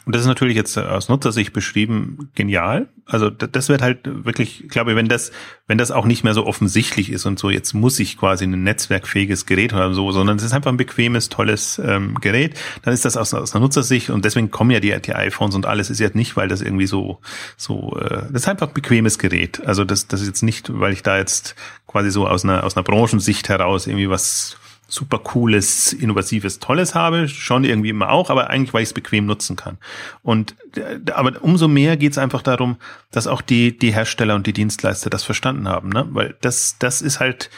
Und das ist natürlich jetzt aus Nutzersicht beschrieben genial. Also das wird halt wirklich, ich glaube, wenn das, wenn das auch nicht mehr so offensichtlich ist und so, jetzt muss ich quasi ein netzwerkfähiges Gerät haben, so, sondern es ist einfach ein bequemes, tolles ähm, Gerät, dann ist das aus, aus der Nutzersicht und deswegen kommen ja die, die iPhones und alles ist jetzt nicht, weil das irgendwie so, so, äh, das ist einfach ein bequemes Gerät. Also das, das ist jetzt nicht, weil ich da jetzt quasi so aus einer, aus einer Branchensicht heraus irgendwie was super cooles, innovatives, tolles habe, schon irgendwie immer auch, aber eigentlich, weil ich es bequem nutzen kann. Und aber umso mehr geht es einfach darum, dass auch die die Hersteller und die Dienstleister das verstanden haben, ne? Weil das das ist halt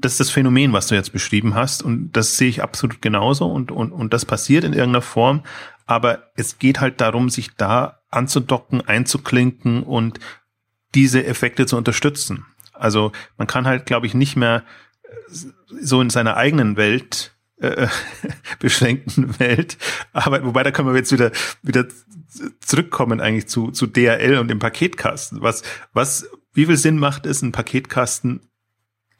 das ist das Phänomen, was du jetzt beschrieben hast, und das sehe ich absolut genauso und und und das passiert in irgendeiner Form. Aber es geht halt darum, sich da anzudocken, einzuklinken und diese Effekte zu unterstützen. Also man kann halt, glaube ich, nicht mehr so in seiner eigenen Welt äh, beschränkten Welt aber Wobei, da können wir jetzt wieder, wieder zurückkommen eigentlich zu, zu DRL und dem Paketkasten. Was, was, wie viel Sinn macht es, einen Paketkasten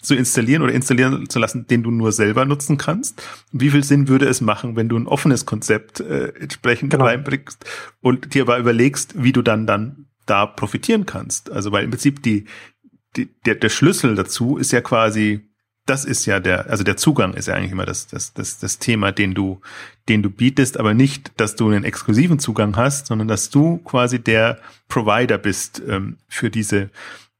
zu installieren oder installieren zu lassen, den du nur selber nutzen kannst? Wie viel Sinn würde es machen, wenn du ein offenes Konzept äh, entsprechend genau. reinbringst und dir aber überlegst, wie du dann dann da profitieren kannst? Also, weil im Prinzip die, die der, der Schlüssel dazu ist ja quasi das ist ja der, also der Zugang ist ja eigentlich immer das, das, das, das Thema, den du, den du bietest, aber nicht, dass du einen exklusiven Zugang hast, sondern dass du quasi der Provider bist ähm, für diese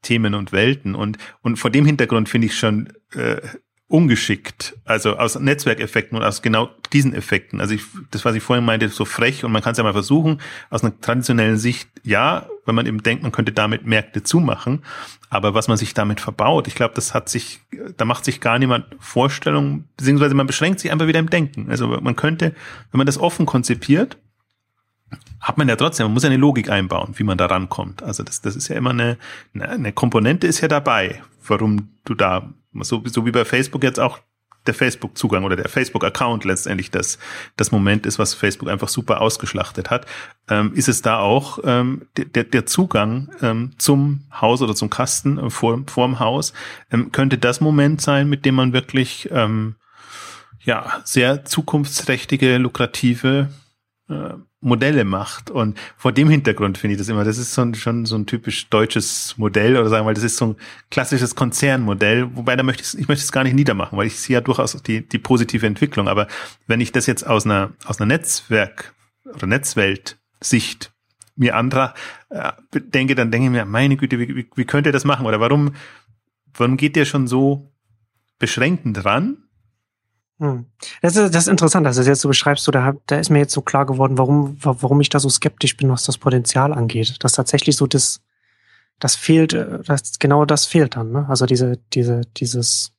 Themen und Welten. Und, und vor dem Hintergrund finde ich schon äh, ungeschickt, also aus Netzwerkeffekten und aus genau diesen Effekten. Also ich, das, was ich vorhin meinte, so frech und man kann es ja mal versuchen, aus einer traditionellen Sicht, ja, wenn man eben denkt, man könnte damit Märkte zumachen, aber was man sich damit verbaut, ich glaube, das hat sich, da macht sich gar niemand Vorstellungen, beziehungsweise man beschränkt sich einfach wieder im Denken. Also man könnte, wenn man das offen konzipiert, hat man ja trotzdem, man muss ja eine Logik einbauen, wie man da rankommt. Also das, das ist ja immer eine, eine Komponente ist ja dabei, warum du da so, so wie bei Facebook jetzt auch der Facebook-Zugang oder der Facebook-Account letztendlich das, das Moment ist, was Facebook einfach super ausgeschlachtet hat, ähm, ist es da auch ähm, der, der Zugang ähm, zum Haus oder zum Kasten äh, vor, vorm Haus, ähm, könnte das Moment sein, mit dem man wirklich ähm, ja sehr zukunftsträchtige, lukrative äh, Modelle macht. Und vor dem Hintergrund finde ich das immer, das ist so ein, schon so ein typisch deutsches Modell oder sagen wir mal, das ist so ein klassisches Konzernmodell, wobei da möchte ich, ich möchte es gar nicht niedermachen, weil ich sehe ja durchaus die, die positive Entwicklung. Aber wenn ich das jetzt aus einer, aus einer Netzwerk- oder Netzwelt-Sicht mir anderer äh, denke, dann denke ich mir, meine Güte, wie, wie, wie könnt ihr das machen? Oder warum, warum geht der schon so beschränkend ran? Hm. Das ist, das ist interessant, dass du das jetzt so beschreibst. Da, da ist mir jetzt so klar geworden, warum, warum ich da so skeptisch bin, was das Potenzial angeht. Dass tatsächlich so das, das fehlt, äh, das, genau das fehlt dann. Ne? Also diese, diese, dieses,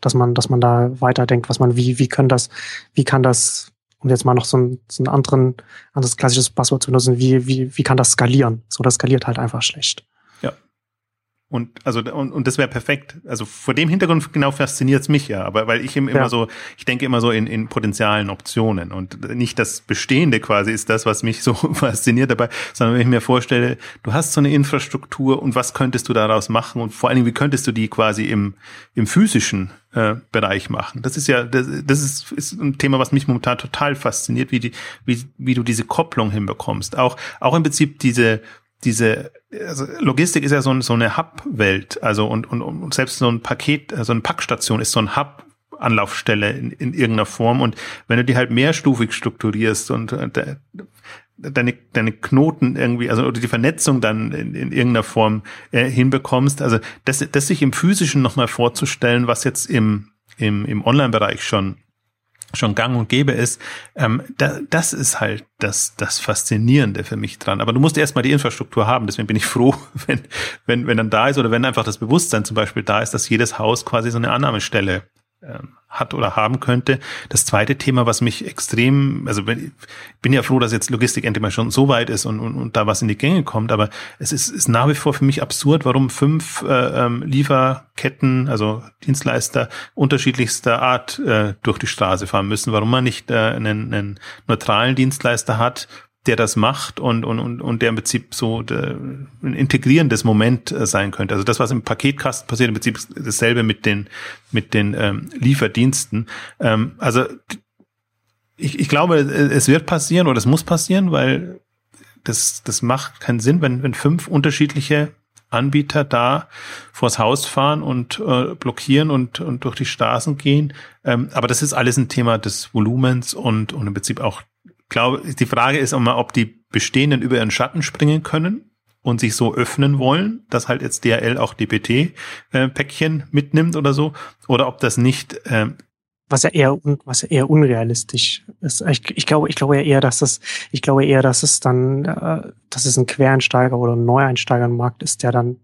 dass man, dass man da weiterdenkt, was man, wie, wie kann das, wie kann das, um jetzt mal noch so ein, so ein anderen, anderes klassisches Passwort zu benutzen, wie, wie, wie kann das skalieren? So, das skaliert halt einfach schlecht. Und also und, und das wäre perfekt. Also vor dem Hintergrund genau fasziniert's mich ja, aber weil ich immer ja. so, ich denke immer so in, in potenzialen Optionen und nicht das Bestehende quasi ist das, was mich so fasziniert dabei, sondern wenn ich mir vorstelle, du hast so eine Infrastruktur und was könntest du daraus machen und vor allen Dingen, wie könntest du die quasi im, im physischen äh, Bereich machen. Das ist ja, das, das ist, ist ein Thema, was mich momentan total fasziniert, wie die, wie, wie du diese Kopplung hinbekommst. Auch, auch im Prinzip diese diese also Logistik ist ja so, so eine Hub-Welt, also und, und, und selbst so ein Paket, so eine Packstation ist so ein Hub, Anlaufstelle in, in irgendeiner Form. Und wenn du die halt mehrstufig strukturierst und äh, deine, deine Knoten irgendwie, also oder die Vernetzung dann in, in irgendeiner Form äh, hinbekommst, also das, das sich im Physischen nochmal vorzustellen, was jetzt im, im, im Online-Bereich schon schon gang und gäbe ist, ähm, da, das ist halt das, das Faszinierende für mich dran. Aber du musst erstmal die Infrastruktur haben. Deswegen bin ich froh, wenn, wenn, wenn dann da ist oder wenn einfach das Bewusstsein zum Beispiel da ist, dass jedes Haus quasi so eine Annahmestelle hat oder haben könnte. Das zweite Thema, was mich extrem, also ich bin ja froh, dass jetzt Logistik endlich mal schon so weit ist und, und, und da was in die Gänge kommt, aber es ist, ist nach wie vor für mich absurd, warum fünf äh, ähm, Lieferketten, also Dienstleister unterschiedlichster Art äh, durch die Straße fahren müssen, warum man nicht äh, einen, einen neutralen Dienstleister hat, der das macht und, und, und, und der im Prinzip so der, ein integrierendes Moment äh, sein könnte. Also das, was im Paketkasten passiert, im Prinzip dasselbe mit den, mit den ähm, Lieferdiensten. Ähm, also ich, ich glaube, es wird passieren oder es muss passieren, weil das, das macht keinen Sinn, wenn, wenn fünf unterschiedliche Anbieter da vors Haus fahren und äh, blockieren und, und durch die Straßen gehen. Ähm, aber das ist alles ein Thema des Volumens und, und im Prinzip auch glaube, die Frage ist immer, ob die Bestehenden über ihren Schatten springen können und sich so öffnen wollen, dass halt jetzt DRL auch DPT-Päckchen äh, mitnimmt oder so, oder ob das nicht äh, was ja eher was ja eher unrealistisch ist. Ich, ich glaube, ich glaube ja eher, dass das, ich glaube eher, dass es dann, äh, dass es ein Quereinsteiger oder ein Neueinsteiger im Markt ist, der dann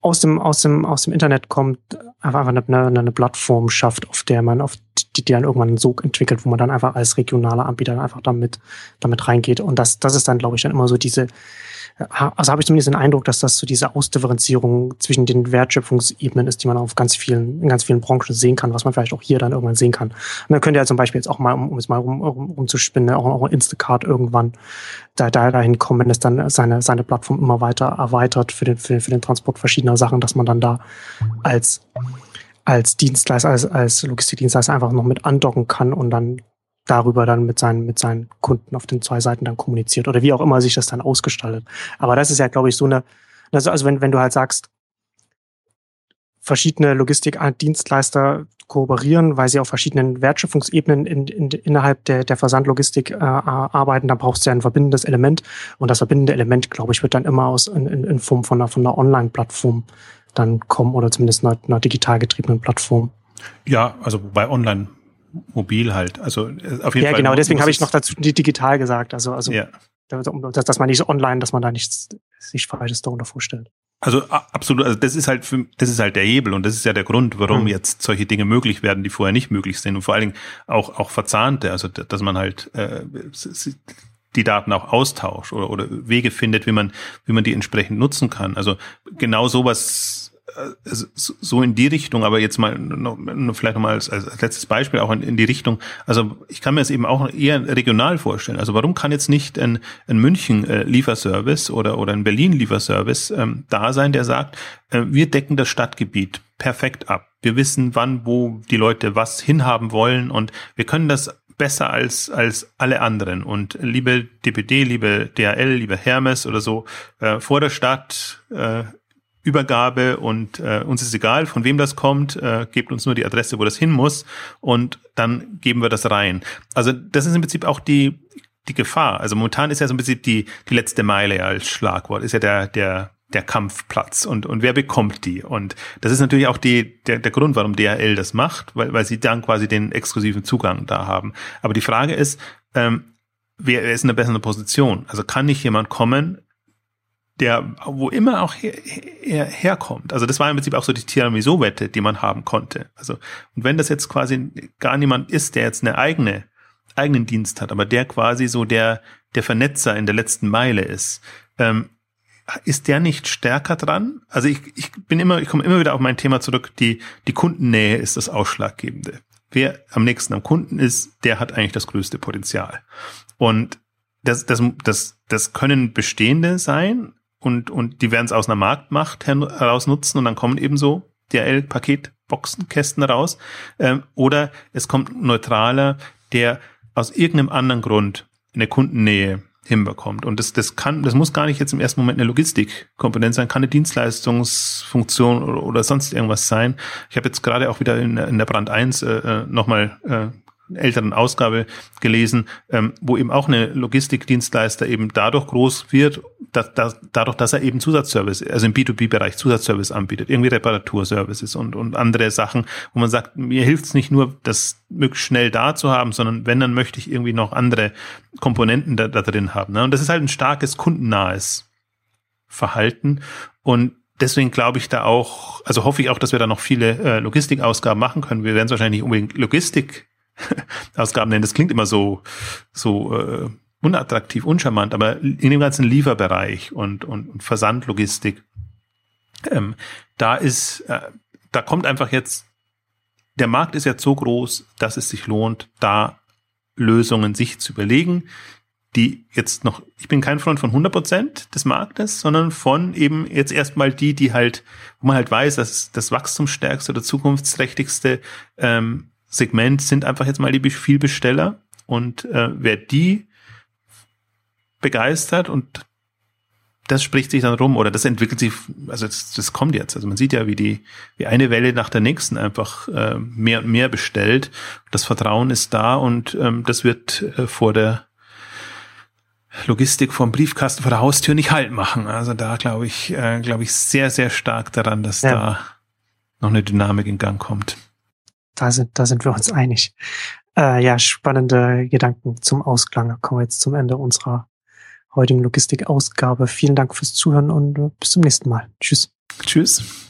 aus dem aus dem aus dem Internet kommt, einfach eine, eine, Plattform schafft, auf der man auf die, die dann irgendwann einen Sog entwickelt, wo man dann einfach als regionaler Anbieter einfach damit, damit reingeht. Und das, das ist dann, glaube ich, dann immer so diese, also habe ich zumindest den Eindruck, dass das so diese Ausdifferenzierung zwischen den Wertschöpfungsebenen ist, die man auf ganz vielen, in ganz vielen Branchen sehen kann, was man vielleicht auch hier dann irgendwann sehen kann. Und dann könnte ja zum Beispiel jetzt auch mal, um, um es mal rum, um, umzuspinnen, auch, auch Instacart irgendwann da, da dahin kommen, wenn es dann seine, seine Plattform immer weiter erweitert für den, für, für den Transport verschiedener Sachen, dass man dann da als als Dienstleister, als, als Logistikdienstleister einfach noch mit andocken kann und dann darüber dann mit seinen, mit seinen Kunden auf den zwei Seiten dann kommuniziert oder wie auch immer sich das dann ausgestaltet. Aber das ist ja, glaube ich, so eine, also, also wenn, wenn du halt sagst, verschiedene Logistikdienstleister kooperieren, weil sie auf verschiedenen Wertschöpfungsebenen in, in, innerhalb der, der Versandlogistik äh, arbeiten, dann brauchst du ja ein verbindendes Element. Und das verbindende Element, glaube ich, wird dann immer aus in, in, Form von einer, von einer Online-Plattform dann kommen oder zumindest einer, einer digital getriebenen Plattform. Ja, also bei online mobil halt. Also äh, auf jeden ja, Fall. Ja, genau, deswegen habe ich noch dazu digital gesagt. Also, also ja. dass, dass man nicht so online, dass man da nichts sich Falsches darunter vorstellt. Also absolut, also das ist halt für, das ist halt der Hebel und das ist ja der Grund, warum mhm. jetzt solche Dinge möglich werden, die vorher nicht möglich sind und vor allen Dingen auch auch verzahnte, also dass man halt äh, die Daten auch austauscht oder, oder Wege findet, wie man, wie man die entsprechend nutzen kann. Also genau sowas so in die Richtung, aber jetzt mal vielleicht nochmal als, als letztes Beispiel auch in, in die Richtung. Also ich kann mir es eben auch eher regional vorstellen. Also warum kann jetzt nicht ein, ein München äh, Lieferservice oder oder ein Berlin Lieferservice ähm, da sein, der sagt, äh, wir decken das Stadtgebiet perfekt ab. Wir wissen, wann, wo die Leute was hinhaben wollen und wir können das besser als, als alle anderen. Und liebe DPD, liebe DHL, liebe Hermes oder so, äh, vor der Stadt äh, Übergabe und äh, uns ist egal, von wem das kommt, äh, gebt uns nur die Adresse, wo das hin muss und dann geben wir das rein. Also das ist im Prinzip auch die, die Gefahr. Also momentan ist ja so im Prinzip die, die letzte Meile als Schlagwort, ist ja der, der der Kampfplatz und, und wer bekommt die? Und das ist natürlich auch die, der, der Grund, warum DHL das macht, weil, weil sie dann quasi den exklusiven Zugang da haben. Aber die Frage ist, ähm, wer, wer ist in einer besseren Position? Also kann nicht jemand kommen, der wo immer auch her, her, herkommt. Also das war im Prinzip auch so die Tiramisu-Wette, die man haben konnte. Also und wenn das jetzt quasi gar niemand ist, der jetzt eine eigene eigenen Dienst hat, aber der quasi so der der Vernetzer in der letzten Meile ist, ähm, ist der nicht stärker dran? Also ich, ich bin immer, ich komme immer wieder auf mein Thema zurück, die, die Kundennähe ist das Ausschlaggebende. Wer am nächsten am Kunden ist, der hat eigentlich das größte Potenzial. Und das, das, das, das können Bestehende sein und, und die werden es aus einer Marktmacht heraus nutzen und dann kommen eben so DRL-Paketboxenkästen raus. Ähm, oder es kommt neutraler, der aus irgendeinem anderen Grund in der Kundennähe hinbekommt. Und das, das kann, das muss gar nicht jetzt im ersten Moment eine Logistikkomponente sein, kann eine Dienstleistungsfunktion oder, oder sonst irgendwas sein. Ich habe jetzt gerade auch wieder in, in der Brand 1 äh, äh, nochmal äh, älteren Ausgabe gelesen, ähm, wo eben auch eine Logistikdienstleister eben dadurch groß wird, dass, dass, dadurch, dass er eben Zusatzservice, also im B2B-Bereich Zusatzservice anbietet, irgendwie Reparaturservices und, und andere Sachen, wo man sagt, mir hilft es nicht nur, das möglichst schnell da zu haben, sondern wenn, dann möchte ich irgendwie noch andere Komponenten da, da drin haben. Ne? Und das ist halt ein starkes kundennahes Verhalten und deswegen glaube ich da auch, also hoffe ich auch, dass wir da noch viele äh, Logistikausgaben machen können. Wir werden es wahrscheinlich nicht unbedingt Logistik Ausgaben nennen. Das klingt immer so, so äh, unattraktiv, uncharmant, aber in dem ganzen Lieferbereich und, und, und Versandlogistik, ähm, da ist, äh, da kommt einfach jetzt, der Markt ist jetzt so groß, dass es sich lohnt, da Lösungen sich zu überlegen, die jetzt noch, ich bin kein Freund von 100 Prozent des Marktes, sondern von eben jetzt erstmal die, die halt, wo man halt weiß, dass das wachstumsstärkste oder zukunftsträchtigste ähm, Segment sind einfach jetzt mal die Vielbesteller und äh, wer die begeistert und das spricht sich dann rum oder das entwickelt sich, also das, das kommt jetzt. Also man sieht ja, wie die, wie eine Welle nach der nächsten einfach äh, mehr und mehr bestellt. Das Vertrauen ist da und ähm, das wird äh, vor der Logistik vom Briefkasten vor der Haustür nicht halt machen. Also da glaube ich, äh, glaube ich sehr, sehr stark daran, dass ja. da noch eine Dynamik in Gang kommt da sind, da sind wir uns einig. Äh, ja, spannende Gedanken zum Ausklang. Kommen wir jetzt zum Ende unserer heutigen Logistikausgabe. Vielen Dank fürs Zuhören und bis zum nächsten Mal. Tschüss. Tschüss.